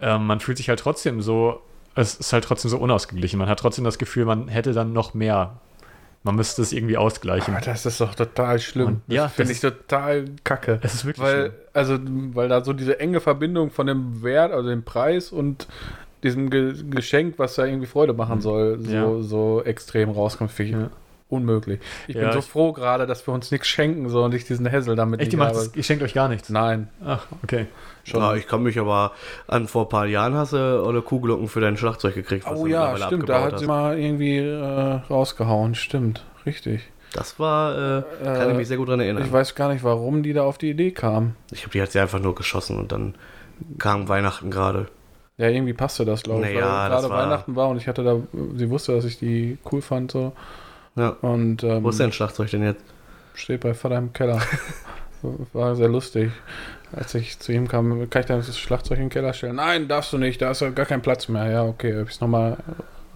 B: Ähm, man fühlt sich halt trotzdem so, es ist halt trotzdem so unausgeglichen. Man hat trotzdem das Gefühl, man hätte dann noch mehr. Man müsste es irgendwie ausgleichen.
C: Aber das ist doch total schlimm.
B: Und- ja,
C: das finde
B: das
C: ich total kacke.
B: Es ist wirklich
C: weil,
B: schlimm.
C: also, weil da so diese enge Verbindung von dem Wert, also dem Preis und diesem Ge Geschenk, was da irgendwie Freude machen soll, so.
B: Ja.
C: so extrem rauskommt, finde ich
B: Ja.
C: unmöglich. Ich
B: Ja,
C: bin so
B: ich-
C: froh gerade, dass wir uns nichts schenken, so und ich diesen Hassel damit
B: Echt, ihr,
C: nicht
B: macht
C: habe.
B: ihr schenkt euch gar nichts.
C: Nein,
B: Ach, okay.
C: Schon.
A: Ja, ich kann mich aber an vor ein paar Jahren hast du oder Kuhglocken für dein Schlagzeug gekriegt.
C: oh ja, stimmt, da hat sie mal irgendwie äh, rausgehauen, stimmt, richtig.
A: Das war, äh, kann
C: Äh,
A: ich mich sehr gut dran erinnern.
C: Ich weiß gar nicht, warum die da auf die Idee kam.
A: Ich habe die hat sie einfach nur geschossen und dann kam Weihnachten gerade.
C: Ja, irgendwie passte das, glaube ich.
A: Naja,
C: weil gerade
A: war-
C: Weihnachten war und ich hatte da, sie wusste, dass ich die cool fand, so.
A: Ja.
C: Und ähm,
A: Wo ist dein Schlagzeug denn jetzt?
C: steht bei Vater im Keller. war sehr lustig. Als ich zu ihm kam, kann ich dann das Schlagzeug in den Keller stellen? Nein, darfst du nicht, da ist ja gar kein Platz mehr. Ja, okay, habe ich es nochmal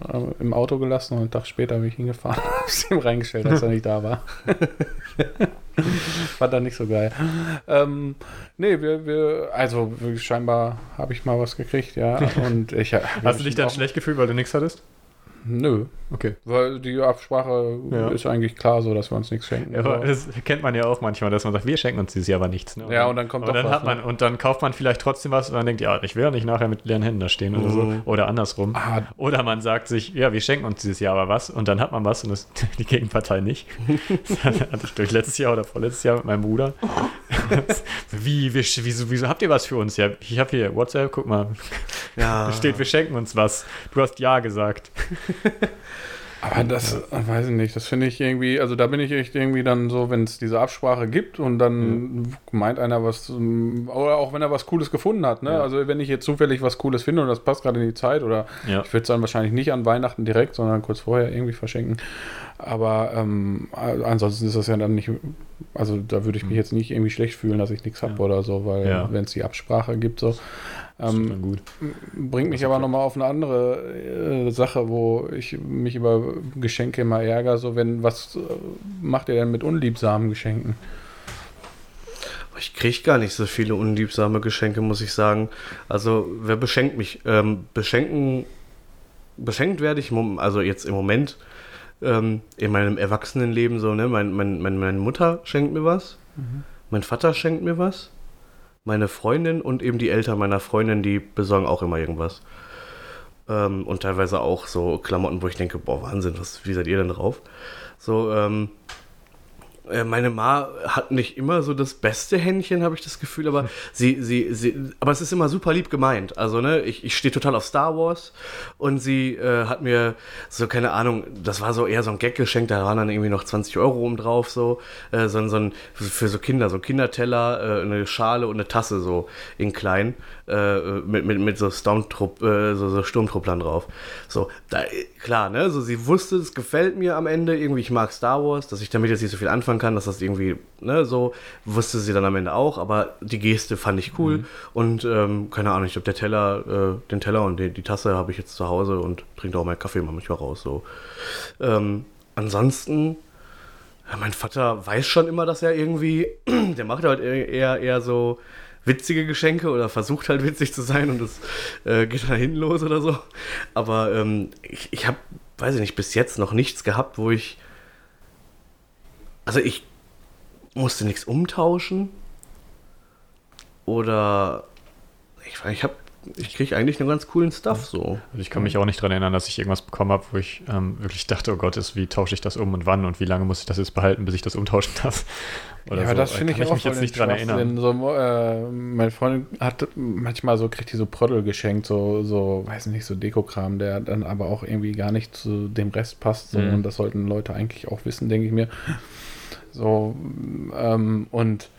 C: äh, im Auto gelassen und einen Tag später bin ich hingefahren, habe es ihm reingestellt, als er nicht da war. Fand er nicht so geil. Ähm, nee, wir, wir, also scheinbar habe ich mal was gekriegt, ja. Und ich,
B: Hast du dich dann schlecht gefühlt, weil du nichts hattest?
C: Nö,
B: Okay.
C: weil die Absprache
B: Ja.
C: ist eigentlich klar so, dass wir uns nichts schenken.
B: Aber das kennt man ja auch manchmal, dass man sagt, wir schenken uns dieses Jahr aber nichts. Ne?
C: Ja, und dann kommt
B: und
C: doch
B: dann
C: was,
B: hat man
C: ne?
B: Und dann kauft man vielleicht trotzdem was und dann denkt, ja, ich will ja nicht nachher mit leeren Händen da stehen oder so.
A: Mhm.
B: Oder andersrum.
C: Ah,
B: Oder man sagt sich, ja, wir schenken uns dieses Jahr aber was und dann hat man was und das, die Gegenpartei nicht. Das hatte ich durch letztes Jahr oder vorletztes Jahr mit meinem Bruder. Wie, wir, wieso, wieso habt ihr was für uns? Ja, ich habe hier WhatsApp, guck mal,
A: Ja.
B: da steht, wir schenken uns was. Du hast Ja gesagt.
C: Aber das, äh, weiß ich nicht, das finde ich irgendwie, also da bin ich echt irgendwie dann so, wenn es diese Absprache gibt und dann meint einer was, ähm, oder auch wenn er was Cooles gefunden hat, ne?
B: Ja.
C: Also wenn ich jetzt zufällig was Cooles finde und das passt gerade in die Zeit oder
B: Ja.
C: ich würde es dann wahrscheinlich nicht an Weihnachten direkt, sondern kurz vorher irgendwie verschenken. Aber ähm, ansonsten ist das ja dann nicht, also da würde ich mich jetzt nicht irgendwie schlecht fühlen, dass ich nichts habe
B: Ja.
C: oder so, weil
B: Ja.
C: wenn es die Absprache gibt, so. Ähm,
B: gut.
C: Bringt mich aber nochmal auf eine andere äh, Sache, wo ich mich über Geschenke immer ärgere. So, wenn, was äh, macht ihr denn mit unliebsamen Geschenken?
A: Ich kriege gar nicht so viele unliebsame Geschenke, muss ich sagen. Also, wer beschenkt mich? Ähm, beschenken, beschenkt werde ich, also jetzt im Moment, ähm, in meinem Erwachsenenleben so, ne? Mein, mein, mein, meine Mutter schenkt mir was, mein Vater schenkt mir was, meine Freundin und eben die Eltern meiner Freundin, die besorgen auch immer irgendwas. Ähm, und teilweise auch so Klamotten, wo ich denke, boah, Wahnsinn, was, wie seid ihr denn drauf? So, ähm, äh, meine Ma hat nicht immer so das beste Händchen, habe ich das Gefühl, aber sie, sie, sie, aber es ist immer super lieb gemeint. Also, ne, ich, ich stehe total auf Star Wars und sie äh, hat mir so, keine Ahnung, das war so eher so ein Gag-Geschenk, da waren dann irgendwie noch 20 Euro oben drauf, so, äh, so, so ein, für so Kinder, so ein Kinderteller, äh, eine Schale und eine Tasse, so in klein, äh, mit, mit, mit so, äh, so, so Sturmtrupplern drauf. So, da, klar, ne, so sie wusste, es gefällt mir am Ende, irgendwie, ich mag Star Wars, dass ich damit jetzt nicht so viel anfangen kann, dass das irgendwie, ne, so, wusste sie dann am Ende auch, aber die Geste fand ich cool
B: Mhm.
A: und, ähm, keine Ahnung, ich glaube, der Teller, äh, den Teller und die, die Tasse habe ich jetzt zu Hause und trinke auch meinen Kaffee manchmal raus, so. Ähm, ansonsten, ja, mein Vater weiß schon immer, dass er irgendwie, der macht halt eher, eher so witzige Geschenke oder versucht halt witzig zu sein und es äh, geht dann hinten los oder so. Aber ähm, ich, ich habe, weiß ich nicht, bis jetzt noch nichts gehabt, wo ich. Also ich musste nichts umtauschen. Oder ich, ich habe, ich kriege eigentlich einen ganz coolen Stuff so.
B: Also ich kann mich auch nicht daran erinnern, dass ich irgendwas bekommen habe, wo ich ähm, wirklich dachte, oh Gott, ist, wie tausche ich das um und wann und wie lange muss ich das jetzt behalten, bis ich das umtauschen darf. Oder
C: ja,
B: so.
C: das finde
B: Kann
C: ich, auch
B: mich jetzt nicht dran erinnern.
C: So, äh, meine Freundin hat manchmal so, kriegt die so Prödel geschenkt, so, so, weiß nicht, so Dekokram, der dann aber auch irgendwie gar nicht zu dem Rest passt. So,
B: Mhm.
C: Und das sollten Leute eigentlich auch wissen, denke ich mir. So, ähm, und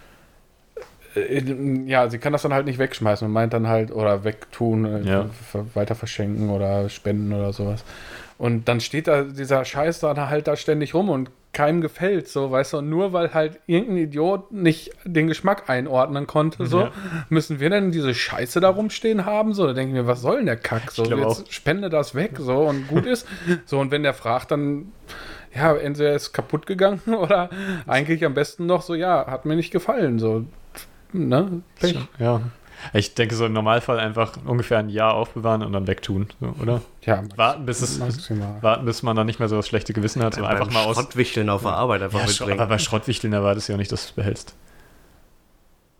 C: ja, sie kann das dann halt nicht wegschmeißen und meint dann halt, oder wegtun, äh,
B: Ja.
C: weiter verschenken oder spenden oder sowas. Und dann steht da dieser Scheiß da halt da ständig rum und keinem gefällt, so, weißt du, und nur weil halt irgendein Idiot nicht den Geschmack einordnen konnte, so,
B: Ja.
C: müssen wir denn diese Scheiße da rumstehen haben, so, da denke ich mir, was soll denn der Kack, so, jetzt
B: auch.
C: spende das weg, so, und gut ist, so, und wenn der fragt, dann, ja, entweder ist kaputt gegangen oder eigentlich am besten noch so, ja, hat mir nicht gefallen, so, ne, Pech.
B: Ja. Ich denke, so im Normalfall einfach ungefähr ein Jahr aufbewahren und dann wegtun, so, oder?
C: Ja,
B: Warten, bis es
C: maximal.
B: warten, bis man dann nicht mehr so das schlechte Gewissen hat, sondern einfach mal aus.
A: Schrottwichteln auf der Arbeit einfach
B: Ja,
A: mitbringen.
B: aber bei Schrottwichteln erwartest du ja nicht, dass du es behältst.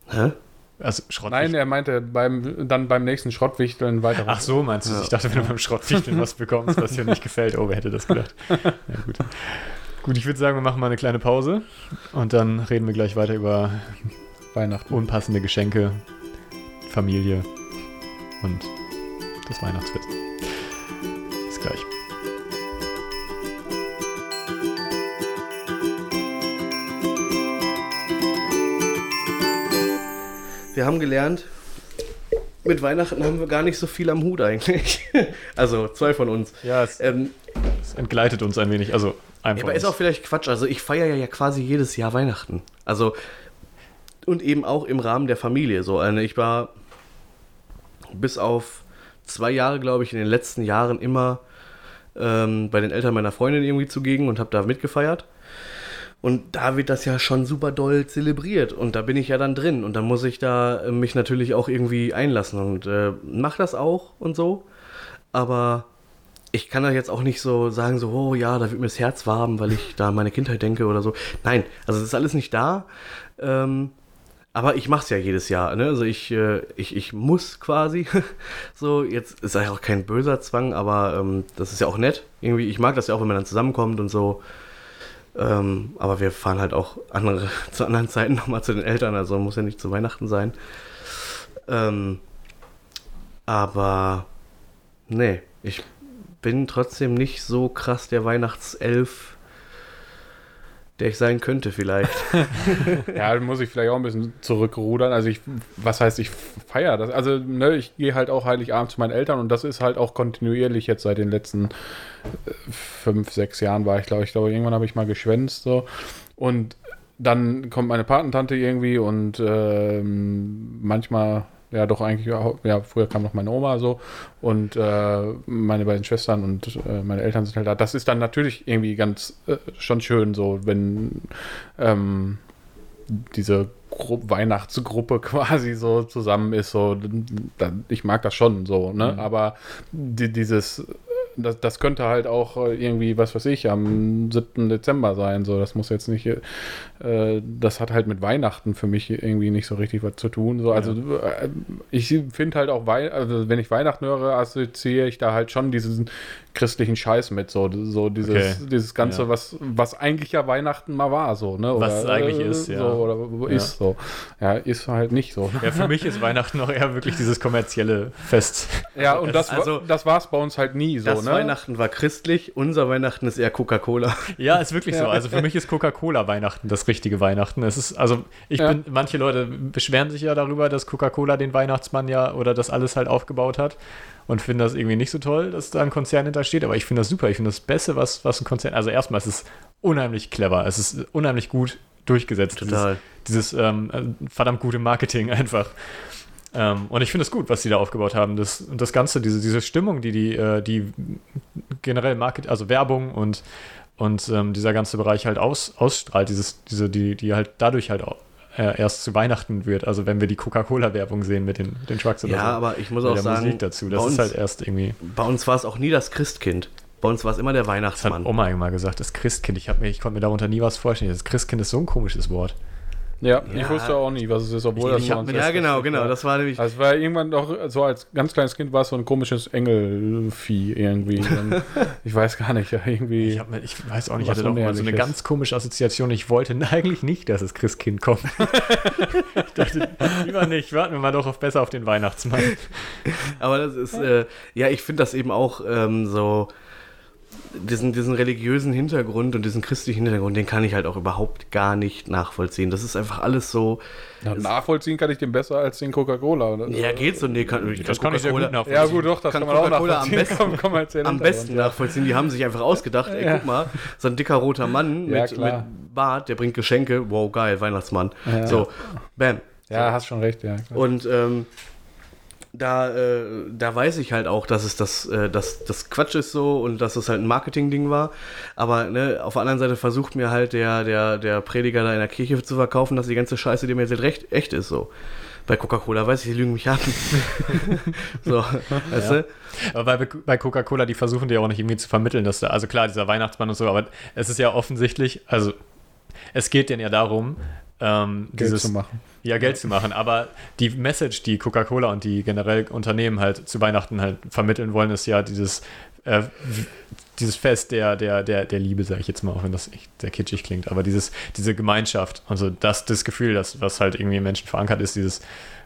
A: Hä?
B: Also
C: Nein,
B: Schrottwichteln.
C: er meinte beim, dann beim nächsten Schrottwichteln weiter.
B: Ach so, meinst du?
A: Ja.
B: Ich dachte, wenn du beim Schrottwichteln was bekommst, was dir nicht gefällt. Oh, wer hätte das gedacht? Ja, gut. Gut, ich würde sagen, wir machen mal eine kleine Pause und dann reden wir gleich weiter über
C: Weihnachten.
B: unpassende Geschenke, Familie und das Weihnachtsfest. Bis gleich.
A: Wir haben gelernt, mit Weihnachten haben wir gar nicht so viel am Hut eigentlich. also zwei von uns.
B: Ja, es,
A: Ähm,
B: es entgleitet uns ein wenig. Also
A: ja,
B: einfach.
A: aber ist auch vielleicht Quatsch. Also ich feiere ja quasi jedes Jahr Weihnachten. Also und eben auch im Rahmen der Familie. So, also ich war bis auf zwei Jahre, glaube ich, in den letzten Jahren immer ähm, bei den Eltern meiner Freundin irgendwie zugegen und habe da mitgefeiert. Und da wird das ja schon super doll zelebriert und da bin ich ja dann drin und dann muss ich da äh, mich natürlich auch irgendwie einlassen und äh, mach das auch und so. Aber ich kann da jetzt auch nicht so sagen, so, oh ja, da wird mir das Herz warm, weil ich da an meine Kindheit denke oder so. Nein, also das ist alles nicht da. Ähm, aber ich mache es ja jedes Jahr. Ne? Also ich, äh, ich, ich muss quasi. so, jetzt ist ja auch kein böser Zwang, aber ähm, das ist ja auch nett. Irgendwie, ich mag das ja auch, wenn man dann zusammenkommt und so. Ähm, aber wir fahren halt auch andere, zu anderen Zeiten nochmal zu den Eltern, also muss ja nicht zu Weihnachten sein. Ähm, aber nee, ich bin trotzdem nicht so krass der Weihnachtself, der ich sein könnte vielleicht.
C: Ja, da muss ich vielleicht auch ein bisschen zurückrudern. Also ich, was heißt, ich feiere das? Also, ne, ich gehe halt auch Heiligabend zu meinen Eltern und das ist halt auch kontinuierlich jetzt seit den letzten äh, fünf, sechs Jahren war ich, glaube ich, glaube, irgendwann habe ich mal geschwänzt so. Und dann kommt meine Patentante irgendwie und ähm, manchmal, ja doch eigentlich, ja, früher kam noch meine Oma so und äh, meine beiden Schwestern und äh, meine Eltern sind halt da. Das ist dann natürlich irgendwie ganz äh, schon schön so, wenn ähm, diese Gru Weihnachtsgruppe quasi so zusammen ist, so, dann, ich mag das schon so, ne?
B: Mhm.
C: Aber die, dieses, das, das könnte halt auch äh, irgendwie, was weiß ich, am 7. Dezember sein, so, das muss jetzt nicht, äh, das hat halt mit Weihnachten für mich irgendwie nicht so richtig was zu tun, so, also äh, ich finde halt auch, Wei also wenn ich Weihnachten höre, assoziiere ich da halt schon diesen christlichen Scheiß mit, so, so dieses,
B: Okay.
C: dieses Ganze,
B: Ja.
C: was, was eigentlich ja Weihnachten mal war, so, ne?
B: Was es eigentlich
C: äh,
B: ist, ja.
C: So, oder
B: Ja.
C: ist so. Ja, ist halt nicht so.
B: Ja, für mich ist Weihnachten auch eher wirklich dieses kommerzielle Fest.
C: Ja, und das,
A: also-
C: war das war es bei uns halt nie so,
A: das
C: ne?
A: Weihnachten war christlich, unser Weihnachten ist eher Coca-Cola.
B: Ja, ist wirklich so.
C: Ja.
B: Also für mich ist Coca-Cola Weihnachten das richtige Weihnachten. Es ist, also ich
C: Ja.
B: bin, manche Leute beschweren sich ja darüber, dass Coca-Cola den Weihnachtsmann ja oder das alles halt aufgebaut hat und finden das irgendwie nicht so toll, dass da ein Konzern hintersteht. Aber ich finde das super. Ich finde das Beste, was, was ein Konzern. Also erstmal, es ist unheimlich clever. Es ist unheimlich gut durchgesetzt.
A: Total.
B: Dieses, dieses ähm, äh, verdammt gute Marketing einfach. Ähm, und ich finde es gut, was sie da aufgebaut haben. Das, und das Ganze, diese, diese Stimmung, die die, äh, die generell Market, also Werbung und, und ähm, dieser ganze Bereich halt aus, ausstrahlt, dieses, diese, die, die halt dadurch halt auch, äh, erst zu Weihnachten wird. Also wenn wir die Coca-Cola-Werbung sehen mit den, den Trucks oder
A: Ja,
B: so.
A: aber ich muss
B: Mit
A: auch sagen,
B: Musik dazu. Das
A: bei
B: ist
A: uns,
B: halt erst irgendwie.
A: bei uns war es auch nie das Christkind. Bei uns war es immer der
B: Das hat
A: Weihnachtsmann.
B: Oma immer gesagt, das Christkind. Ich, hab mir, ich konnte mir darunter nie was vorstellen. Das Christkind ist so ein komisches Wort.
C: Ja, ich
A: Ja.
C: wusste auch nie, was es ist, obwohl
B: Ich-
C: das
B: ich
A: ja, genau, genau.
C: war.
A: Das war nämlich.
C: Also war irgendwann doch, so als ganz kleines Kind war es so ein komisches Engelvieh irgendwie. Ich weiß gar nicht, ja, irgendwie.
B: Ich, mir, ich weiß auch nicht, ich
C: Was
B: hatte doch mal so eine
C: Unehrliches.
B: ganz komische Assoziation. Ich wollte eigentlich nicht, dass das Christkind kommt. ich dachte, lieber nicht. Warten wir mal doch auf, besser auf den Weihnachtsmann.
A: Aber das ist, äh, ja, ich finde das eben auch ähm, so, diesen, diesen religiösen Hintergrund und diesen christlichen Hintergrund, den kann ich halt auch überhaupt gar nicht nachvollziehen. Das ist einfach alles so,
C: Ja, nachvollziehen kann ich den besser als den Coca-Cola. oder?
A: ja, geht so, nee, kann, ich
B: Das kann ich sehr gut
A: Coca-Cola
B: nachvollziehen.
C: Ja, gut, doch, das
A: Kann
C: kann, man auch
A: Coca-Cola am
C: nachvollziehen.
A: besten-
C: Komm, komm,
A: am besten
C: ja.
A: nachvollziehen. Die haben sich einfach ausgedacht, ey,
C: Ja.
A: guck mal, so ein dicker roter Mann
C: Ja,
A: mit, mit Bart, der bringt Geschenke, wow, geil, Weihnachtsmann.
C: Ja.
A: So, bam.
C: Ja, hast schon recht, ja. klar.
A: Und ähm, da, äh, da weiß ich halt auch, dass es das, äh, dass das Quatsch ist so und dass es halt ein Marketing-Ding war. Aber ne, auf der anderen Seite versucht mir halt der, der, der Prediger da in der Kirche zu verkaufen, dass die ganze Scheiße, die mir erzählt, recht, echt ist so. Bei Coca-Cola weiß ich, die lügen mich an. so, weißt du?
B: Aber bei, bei Coca-Cola, die versuchen dir auch nicht irgendwie zu vermitteln, dass da, also klar, dieser Weihnachtsmann und so, aber es ist ja offensichtlich, also es geht denen ja darum, ähm,
C: Geld
B: dieses,
C: zu machen.
B: Ja, Geld zu machen. Aber die Message, die Coca-Cola und die generell Unternehmen halt zu Weihnachten halt vermitteln wollen, ist ja dieses, äh, dieses Fest der, der, der, der Liebe, sage ich jetzt mal, auch wenn das echt sehr kitschig klingt, aber dieses, diese Gemeinschaft, also das, das Gefühl, das, was halt irgendwie in Menschen verankert ist, dieses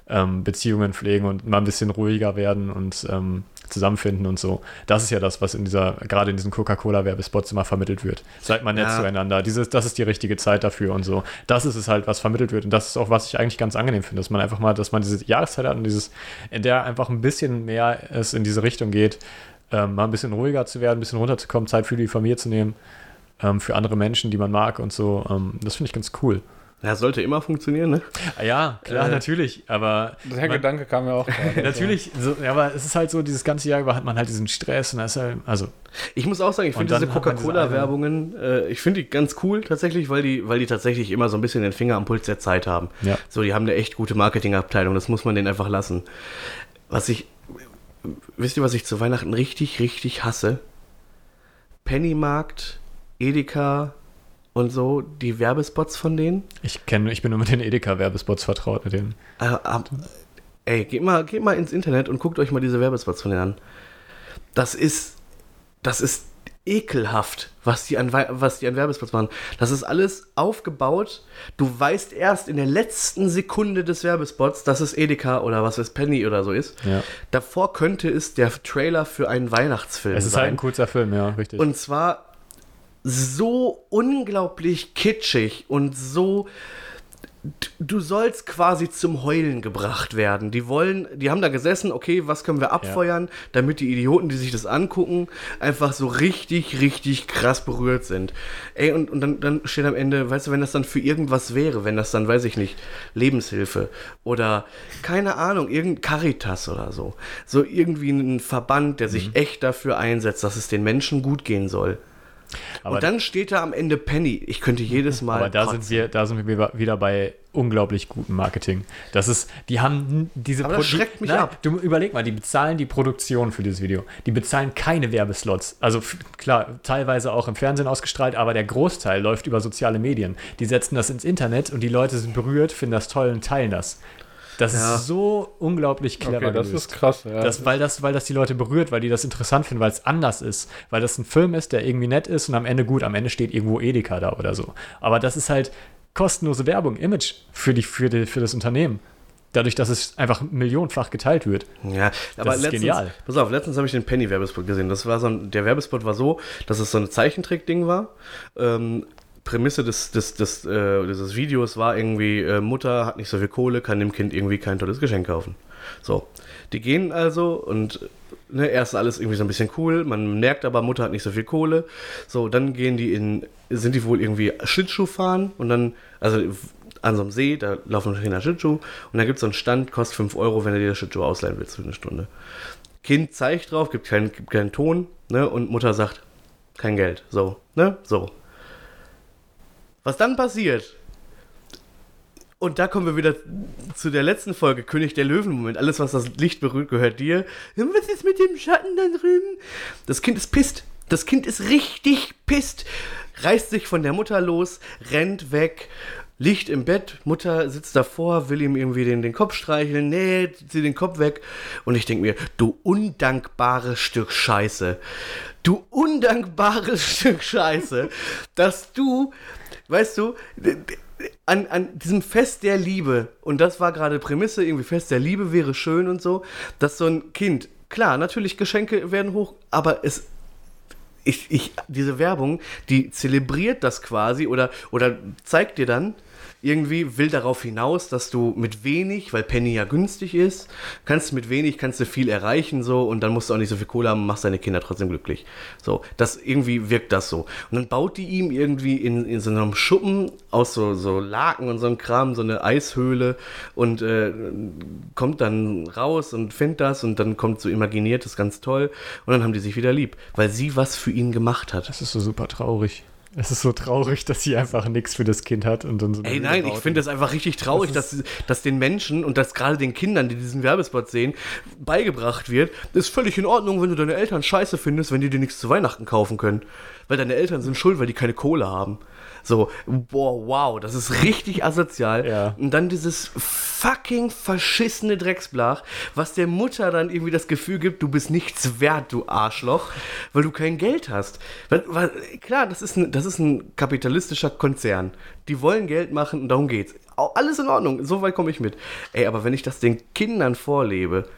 B: ähm, Beziehungen pflegen und mal ein bisschen ruhiger werden und ähm, zusammenfinden und so. Das ist ja das, was in dieser, gerade in diesen Coca-Cola-Werbespots immer vermittelt wird. Seid mal nett
A: Ja.
B: zueinander. Dieses, das ist die richtige Zeit dafür und so. Das ist es halt, was vermittelt wird. Und das ist auch, was ich eigentlich ganz angenehm finde, dass man einfach mal, dass man diese Jahreszeit hat und dieses, in der einfach ein bisschen mehr es in diese Richtung geht, ähm, mal ein bisschen ruhiger zu werden, ein bisschen runterzukommen, Zeit für die Familie zu nehmen, ähm, für andere Menschen, die man mag und so. Ähm, das finde ich ganz cool.
A: Ja, sollte immer funktionieren, ne?
B: Ah, Ja, klar,
A: Äh,
B: natürlich, aber
C: Der
B: man-
C: Gedanke kam mir auch gerade.
B: Natürlich, so, ja, aber es ist halt so, dieses ganze Jahr über hat man halt diesen Stress und das halt, also,
A: Ich muss auch sagen, ich finde diese Coca-Cola-Werbungen, äh, ich finde die ganz cool tatsächlich, weil die, weil die tatsächlich immer so ein bisschen den Finger am Puls der Zeit haben.
B: Ja.
A: So, die haben eine echt gute Marketingabteilung, das muss man denen einfach lassen. Was ich, wisst ihr, was ich zu Weihnachten richtig, richtig hasse? Pennymarkt, Edeka und so, die Werbespots von denen.
B: ich kenne, ich bin nur mit den Edeka-Werbespots vertraut, mit denen.
A: Äh, ab, ey, geht mal, geht mal ins Internet und guckt euch mal diese Werbespots von denen an. Das ist, das ist ekelhaft, was die an, was die an Werbespots machen. Das ist alles aufgebaut. Du weißt erst in der letzten Sekunde des Werbespots, dass es Edeka oder was es Penny oder so ist.
B: Ja.
A: Davor könnte es der Trailer für einen Weihnachtsfilm
B: Es ist
A: sein.
B: halt ein kurzer Film, ja, richtig.
A: Und zwar so unglaublich kitschig und so. Du sollst quasi zum Heulen gebracht werden. Die wollen, die haben da gesessen, okay, was können wir abfeuern, damit die Idioten, die sich das angucken, einfach so richtig, richtig krass berührt sind. Ey, und, und dann, dann steht am Ende, weißt du, wenn das dann für irgendwas wäre, wenn das dann, weiß ich nicht, Lebenshilfe oder keine Ahnung, irgendein Caritas oder so. So irgendwie ein Verband, der
B: Mhm.
A: sich echt dafür einsetzt, dass es den Menschen gut gehen soll.
B: Aber,
A: und dann steht da am Ende Penny. Ich könnte jedes Mal.
B: aber da
A: kotzen.
B: sind wir, da sind wir wieder bei unglaublich gutem Marketing. Das ist, die haben diese
A: Aber das
B: Pro-
A: schreckt mich
B: Nein,
A: ab.
B: Du überleg mal, die bezahlen die Produktion für dieses Video. Die bezahlen keine Werbeslots. Also klar, teilweise auch im Fernsehen ausgestrahlt, aber der Großteil läuft über soziale Medien. Die setzen das ins Internet und die Leute sind berührt, finden das toll und teilen das. Das
A: Ja.
B: ist so unglaublich clever
C: Okay, das
B: gelöst.
C: ist krass. Ja.
B: Das, weil, das, weil das die Leute berührt, weil die das interessant finden, weil es anders ist. Weil das ein Film ist, der irgendwie nett ist und am Ende gut, am Ende steht irgendwo Edeka da oder so. Aber das ist halt kostenlose Werbung, Image für, die, für, die, für das Unternehmen. Dadurch, dass es einfach millionenfach geteilt wird.
A: Ja, aber
B: ist
A: letztens,
B: genial.
A: pass auf, letztens habe ich den Penny-Werbespot gesehen. Das war so ein, der Werbespot war so, dass es so ein Zeichentrick-Ding war. Ähm, Prämisse des, des, des, äh, dieses Videos war irgendwie, äh, Mutter hat nicht so viel Kohle, kann dem Kind irgendwie kein tolles Geschenk kaufen. So, die gehen also und ne, erst alles irgendwie so ein bisschen cool, man merkt aber, Mutter hat nicht so viel Kohle. So, dann gehen die in, sind die wohl irgendwie Schlittschuh fahren und dann, also an so einem See, da laufen Kinder Schlittschuh und da gibt es so einen Stand, kostet 5 Euro, wenn du dir das Schlittschuh ausleihen willst für eine Stunde. Kind zeigt drauf, gibt keinen, gibt keinen Ton, ne, und Mutter sagt, kein Geld. So, ne, so. Was dann passiert, und da kommen wir wieder zu der letzten Folge, König der Löwen-Moment. Alles, was das Licht berührt, gehört dir. Was ist mit dem Schatten da drüben? Das Kind ist pisst. Das Kind ist richtig pisst. Reißt sich von der Mutter los, rennt weg, liegt im Bett. Mutter sitzt davor, will ihm irgendwie den, den Kopf streicheln. Nee, zieh den Kopf weg. Und ich denke mir, du undankbares Stück Scheiße. Du undankbares Stück Scheiße, dass du, weißt du, an, an diesem Fest der Liebe, und das war gerade Prämisse, irgendwie Fest der Liebe wäre schön und so, dass so ein Kind, klar, natürlich Geschenke werden hoch, aber es ich, ich, diese Werbung, die zelebriert das quasi oder, oder zeigt dir dann, irgendwie will darauf hinaus, dass du mit wenig, weil Penny ja günstig ist, kannst du mit wenig, kannst du viel erreichen so und dann musst du auch nicht so viel Kohle haben machst deine Kinder trotzdem glücklich. So, das irgendwie wirkt das so. Und dann baut die ihm irgendwie in, in so einem Schuppen aus so, so Laken und so einem Kram so eine Eishöhle und äh, kommt dann raus und findet das und dann kommt so imaginiert, das ist ganz toll und dann haben die sich wieder lieb, weil sie was für ihn gemacht hat.
B: Das ist so super traurig. Es ist so traurig, dass sie einfach nichts für das Kind hat und dann so.
A: Ey, nein, ich finde das einfach richtig traurig, dass, dass den Menschen und dass gerade den Kindern, die diesen Werbespot sehen, beigebracht wird, ist völlig in Ordnung, wenn du deine Eltern scheiße findest, wenn die dir nichts zu Weihnachten kaufen können. Weil deine Eltern sind schuld, weil die keine Kohle haben. So, boah, wow, das ist richtig asozial.
B: Ja.
A: Und dann dieses fucking verschissene Drecksblach, was der Mutter dann irgendwie das Gefühl gibt, du bist nichts wert, du Arschloch, weil du kein Geld hast. Weil, weil, klar, das ist, ein, das ist ein kapitalistischer Konzern. Die wollen Geld machen und darum geht's. Alles in Ordnung, so weit komme ich mit. Ey, aber wenn ich das den Kindern vorlebe,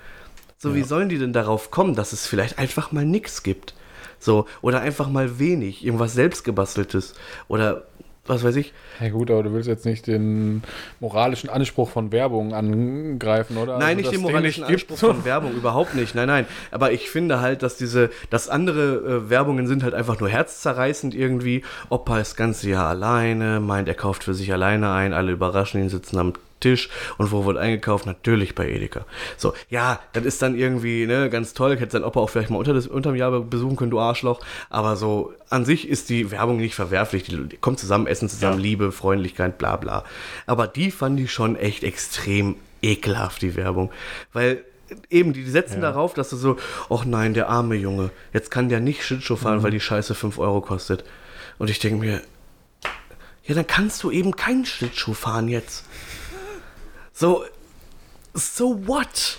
A: so wie sollen die denn darauf kommen, dass es vielleicht einfach mal nichts gibt? So, oder einfach mal wenig, irgendwas selbstgebasteltes. Oder was weiß ich.
C: Ja gut, aber du willst jetzt nicht den moralischen Anspruch von Werbung angreifen, oder?
A: Nein,
C: Also,
A: nicht den moralischen
C: nicht
A: Anspruch von Werbung, überhaupt nicht. Nein, nein. Aber ich finde halt, dass diese, dass andere äh, Werbungen sind halt einfach nur herzzerreißend irgendwie. Opa ist das ganze Jahr alleine, meint, er kauft für sich alleine ein, alle überraschen ihn, sitzen am Tisch und wo wird eingekauft? Natürlich bei Edeka. So, ja, das ist dann irgendwie ne, ganz toll. Hätte sein Opa auch vielleicht mal unter das, unterm Jahr besuchen können, du Arschloch. Aber so an sich ist die Werbung nicht verwerflich. Die, die kommen zusammen, essen zusammen,
B: Ja.
A: Liebe, Freundlichkeit, bla bla. Aber die fand ich schon echt extrem ekelhaft, die Werbung. Weil eben, die setzen
B: Ja.
A: darauf, dass du so, ach nein, der arme Junge, jetzt kann der nicht Schlittschuh fahren, weil die Scheiße 5 Euro kostet. Und ich denke mir, ja, dann kannst du eben keinen Schlittschuh fahren jetzt. So, so what?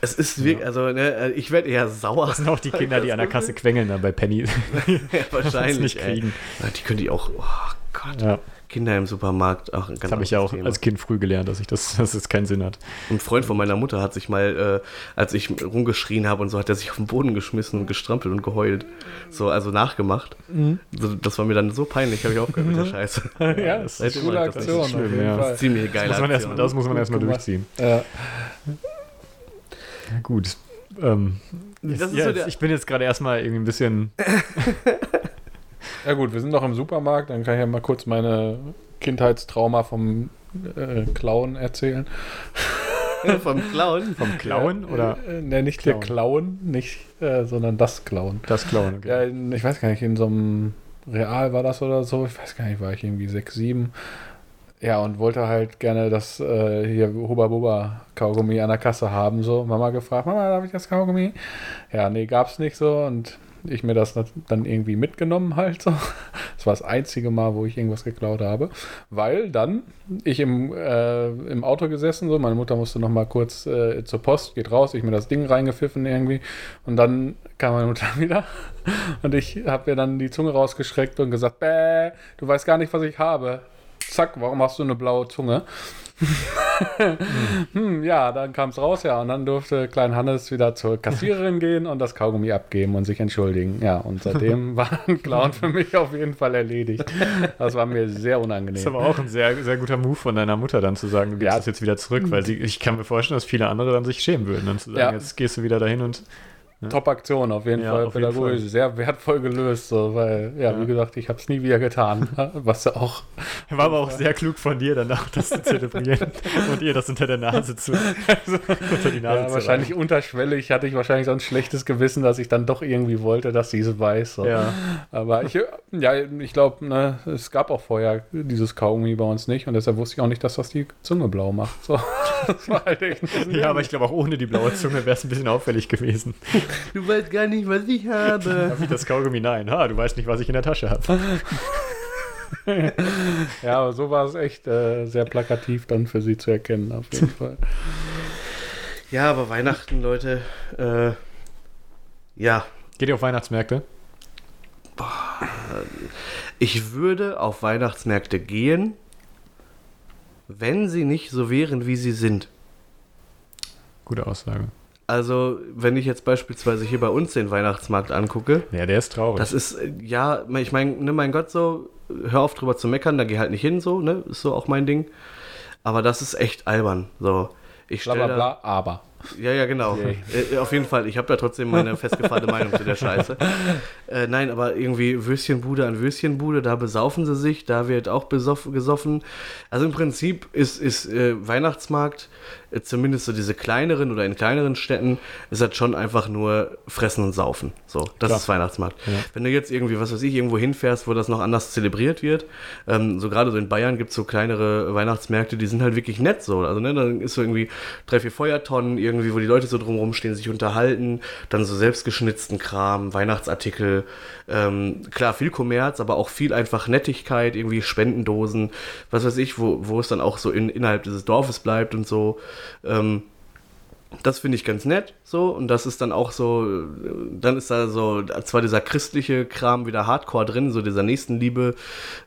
A: Es ist wirklich, also, ne, ich werde eher sauer.
B: Das sind auch die Kinder, die an der Kasse quengeln dann bei Penny.
A: ja, wahrscheinlich
B: nicht
A: ey.
B: kriegen.
A: Ja, Die können die auch, oh Gott.
B: ja,
A: Kinder im Supermarkt, ganz
B: das habe ich ja auch
A: Thema.
B: als Kind früh gelernt, dass ich das, dass es keinen Sinn hat.
A: Ein Freund von meiner Mutter hat sich mal, äh, als ich rumgeschrien habe und so, hat er sich auf den Boden geschmissen und gestrampelt und geheult. So, also nachgemacht.
B: Mhm.
A: So, das war mir dann so peinlich, habe ich aufgehört mit der Scheiße.
C: ja, das ist eine coole
A: das
C: Aktion.
B: nicht.
C: auf
B: Schlimm, ja.
C: Fall.
A: Ziemlich geile
B: Das muss man erst, das muss man erstmal
C: gemacht.
B: durchziehen.
C: Ja.
B: Gut. Ähm,
A: Das ist
B: ja,
A: so
B: ich bin jetzt gerade erstmal irgendwie ein bisschen.
C: ja gut, wir sind noch im Supermarkt, dann kann ich ja mal kurz meine Kindheitstrauma vom äh, Klauen erzählen.
A: Vom Clown.
B: Vom Klauen oder
C: Äh, ne, nicht der Klauen, nicht, äh, sondern das Klauen.
B: das Klauen? Okay.
C: Ja, in, ich weiß gar nicht, in so einem Real war das oder so. Ich weiß gar nicht, war ich irgendwie 6, 7. Ja, und wollte halt gerne das äh, hier Huba Buba Kaugummi an der Kasse haben. So, Mama gefragt, Mama, darf ich das Kaugummi? Ja, nee, gab's nicht so. Und ich mir das dann irgendwie mitgenommen halt so. Das war das einzige Mal, wo ich irgendwas geklaut habe. Weil dann ich im, äh, im Auto gesessen, so, meine Mutter musste noch mal kurz äh, zur Post, geht raus, ich mir das Ding reingepfiffen irgendwie. Und dann kam meine Mutter wieder und ich habe ihr dann die Zunge rausgeschreckt und gesagt, Bäh, du weißt gar nicht, was ich habe. Zack, warum hast du eine blaue Zunge? hm, ja, dann kam es raus, ja. Und dann durfte Klein Hannes wieder zur Kassiererin gehen und das Kaugummi abgeben und sich entschuldigen. Ja, und seitdem war ein Clown für mich auf jeden Fall erledigt. Das war mir sehr unangenehm. Das
B: ist aber auch ein sehr, sehr guter Move von deiner Mutter dann zu sagen, du gehst ja. jetzt wieder zurück, weil sie, ich kann mir vorstellen, dass viele andere dann sich schämen würden, dann zu sagen, ja. jetzt gehst du wieder dahin und
C: ja. Top-Aktion auf jeden ja, Fall. Auf Pädagogisch jeden Fall. sehr wertvoll gelöst, so, weil, ja, ja. wie gesagt, ich habe es nie wieder getan. Was ja auch.
B: War aber auch sehr klug von dir, danach das zu zelebrieren und ihr das unter der Nase zu. Also,
C: unter die Nase zu wahrscheinlich rein. unterschwellig hatte ich wahrscheinlich so ein schlechtes Gewissen, dass ich dann doch irgendwie wollte, dass sie es weiß. So. Aber ich, ja, ich glaube, ne, es gab auch vorher dieses Kaugummi bei uns nicht und deshalb wusste ich auch nicht, dass das die Zunge blau macht. So.
B: Halt ja, aber ich glaube, auch ohne die blaue Zunge wäre es ein bisschen auffällig gewesen.
A: Du weißt gar nicht, was ich habe.
B: Wie das Kaugummi, nein. Ha, du weißt nicht, was ich in der Tasche habe.
C: ja, aber so war es echt äh, sehr plakativ dann für sie zu erkennen, auf jeden Fall.
A: Ja, aber Weihnachten, Leute, äh, ja.
B: Geht ihr auf Weihnachtsmärkte?
A: Boah, ich würde auf Weihnachtsmärkte gehen, wenn sie nicht so wären, wie sie sind.
B: Gute Aussage.
A: Also, wenn ich jetzt beispielsweise hier bei uns den Weihnachtsmarkt angucke.
B: Ja, der ist traurig.
A: Das ist, ja, ich meine, ne, mein Gott, so, hör auf drüber zu meckern, da geh halt nicht hin, so, ne, ist so auch mein Ding. Aber das ist echt albern, so. Ich
C: stelle bla, bla, bla, aber.
A: Ja, ja, genau. Äh, auf jeden Fall. Ich habe da trotzdem meine festgefahrene Meinung zu der Scheiße. Äh, nein, aber irgendwie Würstchenbude an Würstchenbude, da besaufen sie sich, da wird auch besoff, gesoffen. Also im Prinzip ist, ist äh, Weihnachtsmarkt zumindest so diese kleineren oder in kleineren Städten, ist das schon einfach nur fressen und saufen. So, das Klar. ist Weihnachtsmarkt. Ja. Wenn du jetzt irgendwie, was weiß ich, irgendwo hinfährst, wo das noch anders zelebriert wird, ähm, so gerade so in Bayern gibt es so kleinere Weihnachtsmärkte, die sind halt wirklich nett so. Also, ne, dann ist so irgendwie drei, vier Feuertonnen irgendwie, wo die Leute so drumherum stehen, sich unterhalten, dann so selbstgeschnitzten Kram, Weihnachtsartikel, ähm, klar, viel Kommerz, aber auch viel einfach Nettigkeit, irgendwie Spendendosen, was weiß ich, wo, wo es dann auch so in, innerhalb dieses Dorfes bleibt und so. Ähm, das finde ich ganz nett, so. Und das ist dann auch so, dann ist da so zwar dieser christliche Kram wieder hardcore drin, so dieser Nächstenliebe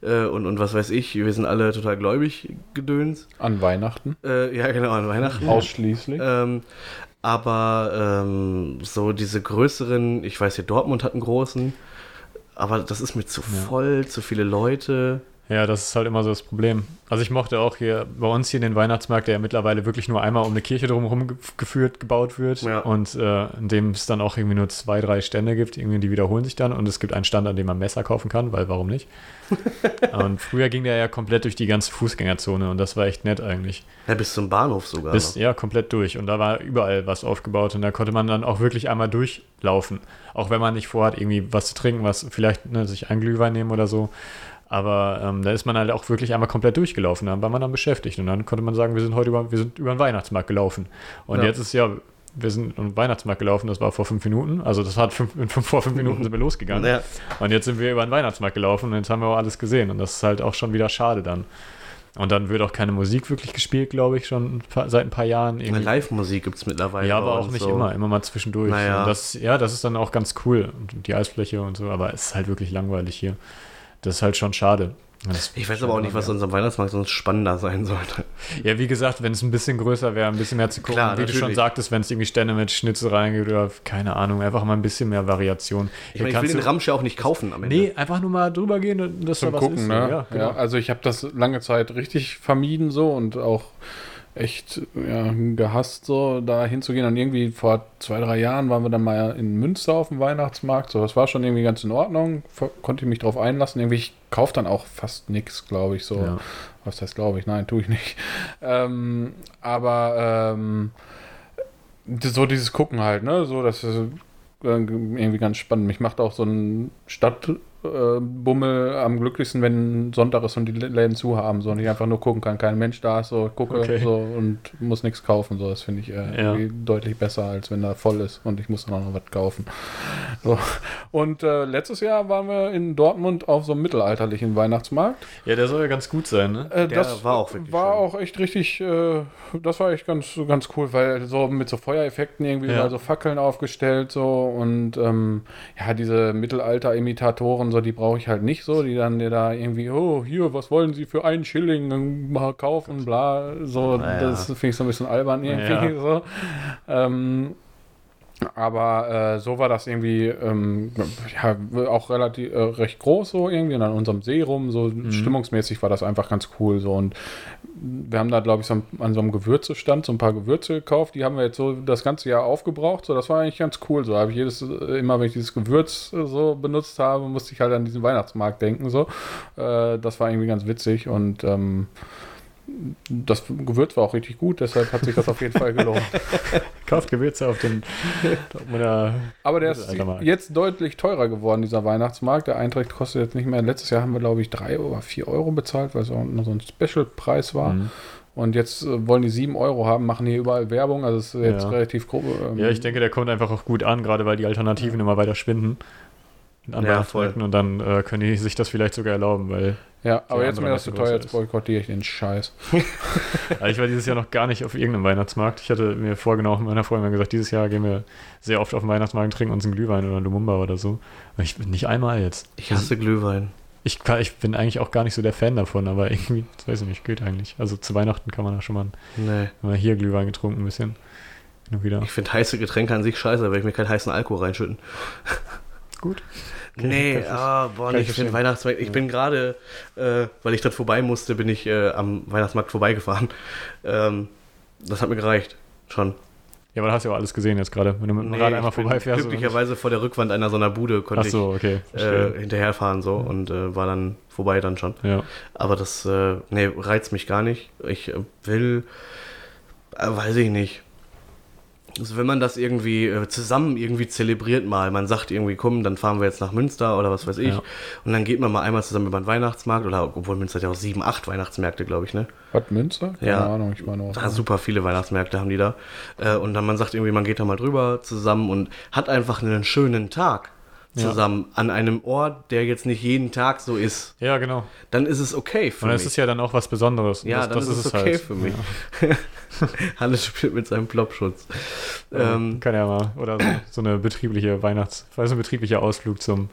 A: äh, und, und was weiß ich, wir sind alle total gläubig gedöns.
C: An Weihnachten?
A: Äh, ja, genau, an Weihnachten.
C: Ausschließlich.
A: Ähm, aber ähm, so diese größeren, ich weiß hier, Dortmund hat einen großen, aber das ist mir zu voll, ja. zu viele Leute.
B: Ja, das ist halt immer so das Problem. Also ich mochte auch hier bei uns hier den Weihnachtsmarkt, der ja mittlerweile wirklich nur einmal um eine Kirche drumherum geführt, gebaut wird ja. und äh, in dem es dann auch irgendwie nur zwei, drei Stände gibt, irgendwie die wiederholen sich dann und es gibt einen Stand, an dem man Messer kaufen kann, weil warum nicht? und früher ging der ja komplett durch die ganze Fußgängerzone und das war echt nett eigentlich.
A: Ja, bis zum Bahnhof sogar.
B: Bis, ja, komplett durch und da war überall was aufgebaut und da konnte man dann auch wirklich einmal durchlaufen, auch wenn man nicht vorhat, irgendwie was zu trinken, was vielleicht ne, sich ein Glühwein nehmen oder so. Aber ähm, da ist man halt auch wirklich einmal komplett durchgelaufen, dann war man dann beschäftigt. Und dann konnte man sagen, wir sind heute über, wir sind über den Weihnachtsmarkt gelaufen. Und ja. jetzt ist ja, wir sind über den Weihnachtsmarkt gelaufen, das war vor fünf Minuten. Also das hat fünf, vor fünf Minuten sind wir losgegangen. Ja. Und jetzt sind wir über den Weihnachtsmarkt gelaufen und jetzt haben wir auch alles gesehen. Und das ist halt auch schon wieder schade dann. Und dann wird auch keine Musik wirklich gespielt, glaube ich, schon seit ein paar Jahren.
A: Live-Musik gibt es mittlerweile.
B: Ja, aber auch nicht so. immer, immer mal zwischendurch. Naja. das, ja, das ist dann auch ganz cool. Und die Eisfläche und so, aber es ist halt wirklich langweilig hier. Das ist halt schon schade.
A: Das ich weiß aber auch nicht, was unserem Weihnachtsmarkt sonst spannender sein sollte.
B: Ja, wie gesagt, wenn es ein bisschen größer wäre, ein bisschen mehr zu gucken, Klar, wie natürlich. du schon sagtest, wenn es irgendwie Stände mit Schnitzereien gibt oder keine Ahnung, einfach mal ein bisschen mehr Variation.
A: Ich, meine, ich will den Ramsch ja auch nicht kaufen
B: am Ende. Nee, einfach nur mal drüber gehen und das
C: Zum da was gucken, ist. Ne? Ja, genau. ja, also ich habe das lange Zeit richtig vermieden so und auch echt ja, gehasst, so da hinzugehen. Und irgendwie vor zwei, drei Jahren waren wir dann mal in Münster auf dem Weihnachtsmarkt. So, das war schon irgendwie ganz in Ordnung. Konnte ich mich drauf einlassen. Irgendwie, ich kaufe dann auch fast nichts, glaube ich. So, ja. was heißt, glaube ich? Nein, tue ich nicht. Ähm, aber ähm, so dieses Gucken halt, ne? So, das ist irgendwie ganz spannend. Mich macht auch so ein Stadt äh, Bummel am glücklichsten, wenn Sonntag ist und die Läden zu haben, so und ich einfach nur gucken kann. Kein Mensch da ist, so gucke
B: Okay.
C: so und muss nichts kaufen. So, das finde ich äh,
B: Ja.
C: deutlich besser, als wenn da voll ist und ich muss dann auch noch was kaufen. So. Und äh, letztes Jahr waren wir in Dortmund auf so einem mittelalterlichen Weihnachtsmarkt.
B: Ja, der soll ja ganz gut sein, ne?
C: Äh,
A: Der
C: das
A: war auch wirklich
C: war
A: schön.
C: auch echt richtig, äh, das war echt ganz, ganz cool, weil so mit so Feuereffekten irgendwie,
B: Ja.
C: mal so Fackeln aufgestellt so und ähm, ja, diese Mittelalter-Imitatoren, so die brauche ich halt nicht so, die dann dir da irgendwie, oh, hier, was wollen Sie für einen Schilling mal kaufen, bla, so,
A: Naja.
C: das finde ich so ein bisschen albern irgendwie
B: Ja.
C: so. Ähm, aber äh, so war das irgendwie ähm, ja, auch relativ äh, recht groß so irgendwie und an unserem See rum. So stimmungsmäßig war das einfach ganz cool so. Und wir haben da, glaube ich, so an so einem Gewürzestand so ein paar Gewürze gekauft. Die haben wir jetzt so das ganze Jahr aufgebraucht. So, das war eigentlich ganz cool. So habe ich jedes, äh, immer wenn ich dieses Gewürz äh, so benutzt habe, musste ich halt an diesen Weihnachtsmarkt denken. So, äh, das war irgendwie ganz witzig und ähm, das Gewürz war auch richtig gut, deshalb hat sich das auf jeden Fall gelohnt.
B: Kauft Gewürze auf den Dortmunder
C: Aber der ist jetzt deutlich teurer geworden, dieser Weihnachtsmarkt. Der Eintritt kostet jetzt nicht mehr. Letztes Jahr haben wir, glaube ich, drei oder vier Euro bezahlt, weil es auch noch so ein Special-Preis war.
B: Mhm.
C: Und jetzt äh, wollen die sieben Euro haben, machen hier überall Werbung. Also es ist jetzt
B: Ja.
C: relativ grob. ähm,
B: Ja, ich denke, der kommt einfach auch gut an, gerade weil die Alternativen immer weiter schwinden. An
A: Ja,
B: Weihnachtsmärkten und dann äh, können die sich das vielleicht sogar erlauben, weil
C: Ja, aber jetzt mir das zu
B: Messe
C: teuer, jetzt boykottiere ich den Scheiß.
B: also ich war dieses Jahr noch gar nicht auf irgendeinem Weihnachtsmarkt. Ich hatte mir vorgenommen, meiner Freundin gesagt, dieses Jahr gehen wir sehr oft auf den Weihnachtsmarkt und trinken uns einen Glühwein oder einen Lumumba oder so. Aber ich bin nicht einmal jetzt.
A: Ich hasse Glühwein.
B: Ich, kann, ich bin eigentlich auch gar nicht so der Fan davon, aber irgendwie, das weiß ich nicht, geht eigentlich. Also zu Weihnachten kann man da schon mal,
A: Nee.
B: haben wir hier Glühwein getrunken ein bisschen. Und.
A: Ich finde heiße Getränke an sich scheiße, weil ich mir keinen heißen Alkohol reinschütten.
B: Gut.
A: Nee,
B: kann ich-
A: ah, boah, nee, finde
C: verstehen.
A: Weihnachtsmarkt. Ich bin gerade, äh, weil ich dort vorbei musste, bin ich äh, am Weihnachtsmarkt vorbeigefahren. Ähm, das hat mir gereicht. Schon.
B: Ja, aber du hast ja auch alles gesehen jetzt gerade. Wenn du mit dem
A: Nee,
B: Rad einmal vorbeifährst.
A: Glücklicherweise vor der Rückwand einer so einer Bude konnte
B: so, okay.
A: ich äh, hinterherfahren so und äh, war dann vorbei dann schon.
B: ja.
A: Aber das, äh, nee, reizt mich gar nicht. Ich will, äh, weiß ich nicht. Also wenn man das irgendwie äh, zusammen irgendwie zelebriert mal, man sagt irgendwie, komm, dann fahren wir jetzt nach Münster oder was weiß ich.
B: Ja.
A: Und dann geht man mal einmal zusammen über den Weihnachtsmarkt oder obwohl Münster hat ja auch sieben, acht Weihnachtsmärkte, glaube ich, ne?
C: Bad Münster? Keine
A: Ja.
C: Ahnung, ich meine auch.
A: Da super viele Weihnachtsmärkte haben die da. Äh, und dann man sagt irgendwie, man geht da mal drüber zusammen und hat einfach einen schönen Tag
B: Ja.
A: zusammen an einem Ort, der jetzt nicht jeden Tag so ist.
B: ja, genau.
A: Dann ist es okay für
B: Und
A: mich.
B: es ist ja dann auch was Besonderes. Und
A: Ja,
B: das,
A: dann
B: das
A: ist es okay
B: halt.
A: für mich. Hannes spielt mit seinem Plopschutz.
B: Ja.
A: Ähm,
B: Kann ja mal. Oder so, so eine betriebliche Weihnachts-, also ein betrieblicher Ausflug zum,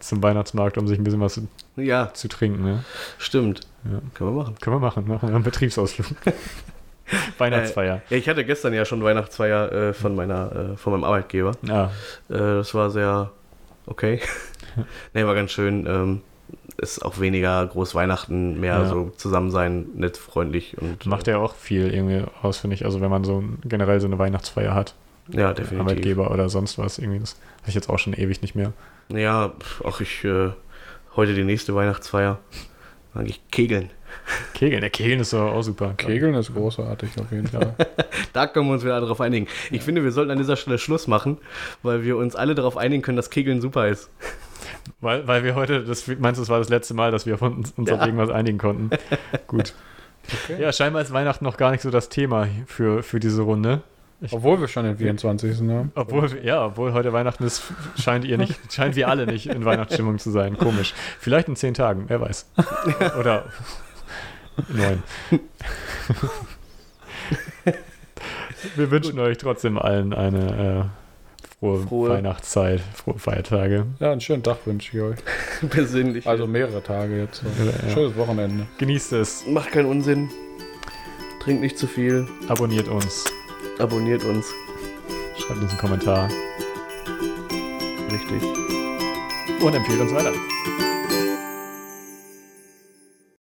B: zum Weihnachtsmarkt, um sich ein bisschen was zu,
A: ja,
B: zu trinken. Ne?
A: stimmt.
B: Ja.
A: Können wir machen.
B: Können wir machen. Machen wir einen Betriebsausflug. Weihnachtsfeier.
A: Ja, ich hatte gestern ja schon Weihnachtsfeier äh, von meiner, äh, von meinem Arbeitgeber.
B: Ja.
A: Äh, das war sehr okay. nee, war ganz schön. Ähm, ist auch weniger groß Weihnachten, mehr
B: Ja.
A: so zusammen sein, nett, freundlich und
B: Macht
A: äh,
B: ja auch viel irgendwie aus, finde ich. Also wenn man so generell so eine Weihnachtsfeier hat.
A: ja definitiv.
B: Arbeitgeber oder sonst was irgendwie. Das habe ich jetzt auch schon ewig nicht mehr.
A: Ja, auch ich äh, heute die nächste Weihnachtsfeier. Dann ich kegeln.
B: Kegeln, der Kegeln ist doch auch super.
C: Kegeln ist großartig auf jeden Fall.
A: Da können wir uns wieder darauf einigen. Ich finde, wir sollten an dieser Stelle Schluss machen, weil wir uns alle darauf einigen können, dass Kegeln super ist.
B: Weil, weil wir heute, das meinst du, das war das letzte Mal, dass wir von uns, uns
A: Ja.
B: auf irgendwas einigen konnten. Gut.
C: Okay.
B: Ja, scheinbar ist Weihnachten noch gar nicht so das Thema für, für diese Runde.
C: Obwohl wir schon den 24. haben.
B: Obwohl, ja, obwohl heute Weihnachten ist, scheint ihr nicht, scheint wir alle nicht in Weihnachtsstimmung zu sein. Komisch. Vielleicht in zehn Tagen, wer weiß. Oder neun. Wir wünschen euch trotzdem allen eine äh, frohe,
A: Frohe-
B: Weihnachtszeit, frohe Feiertage.
C: Ja, einen schönen Tag wünsche ich euch.
A: Besinnlich.
C: Also mehrere Tage jetzt.
B: Ja.
C: Schönes Wochenende.
B: Genießt es,
A: macht keinen Unsinn. Trinkt nicht zu viel.
B: abonniert uns,
A: Abonniert uns.
B: schreibt uns einen Kommentar
A: Richtig.
B: und empfehlt uns weiter.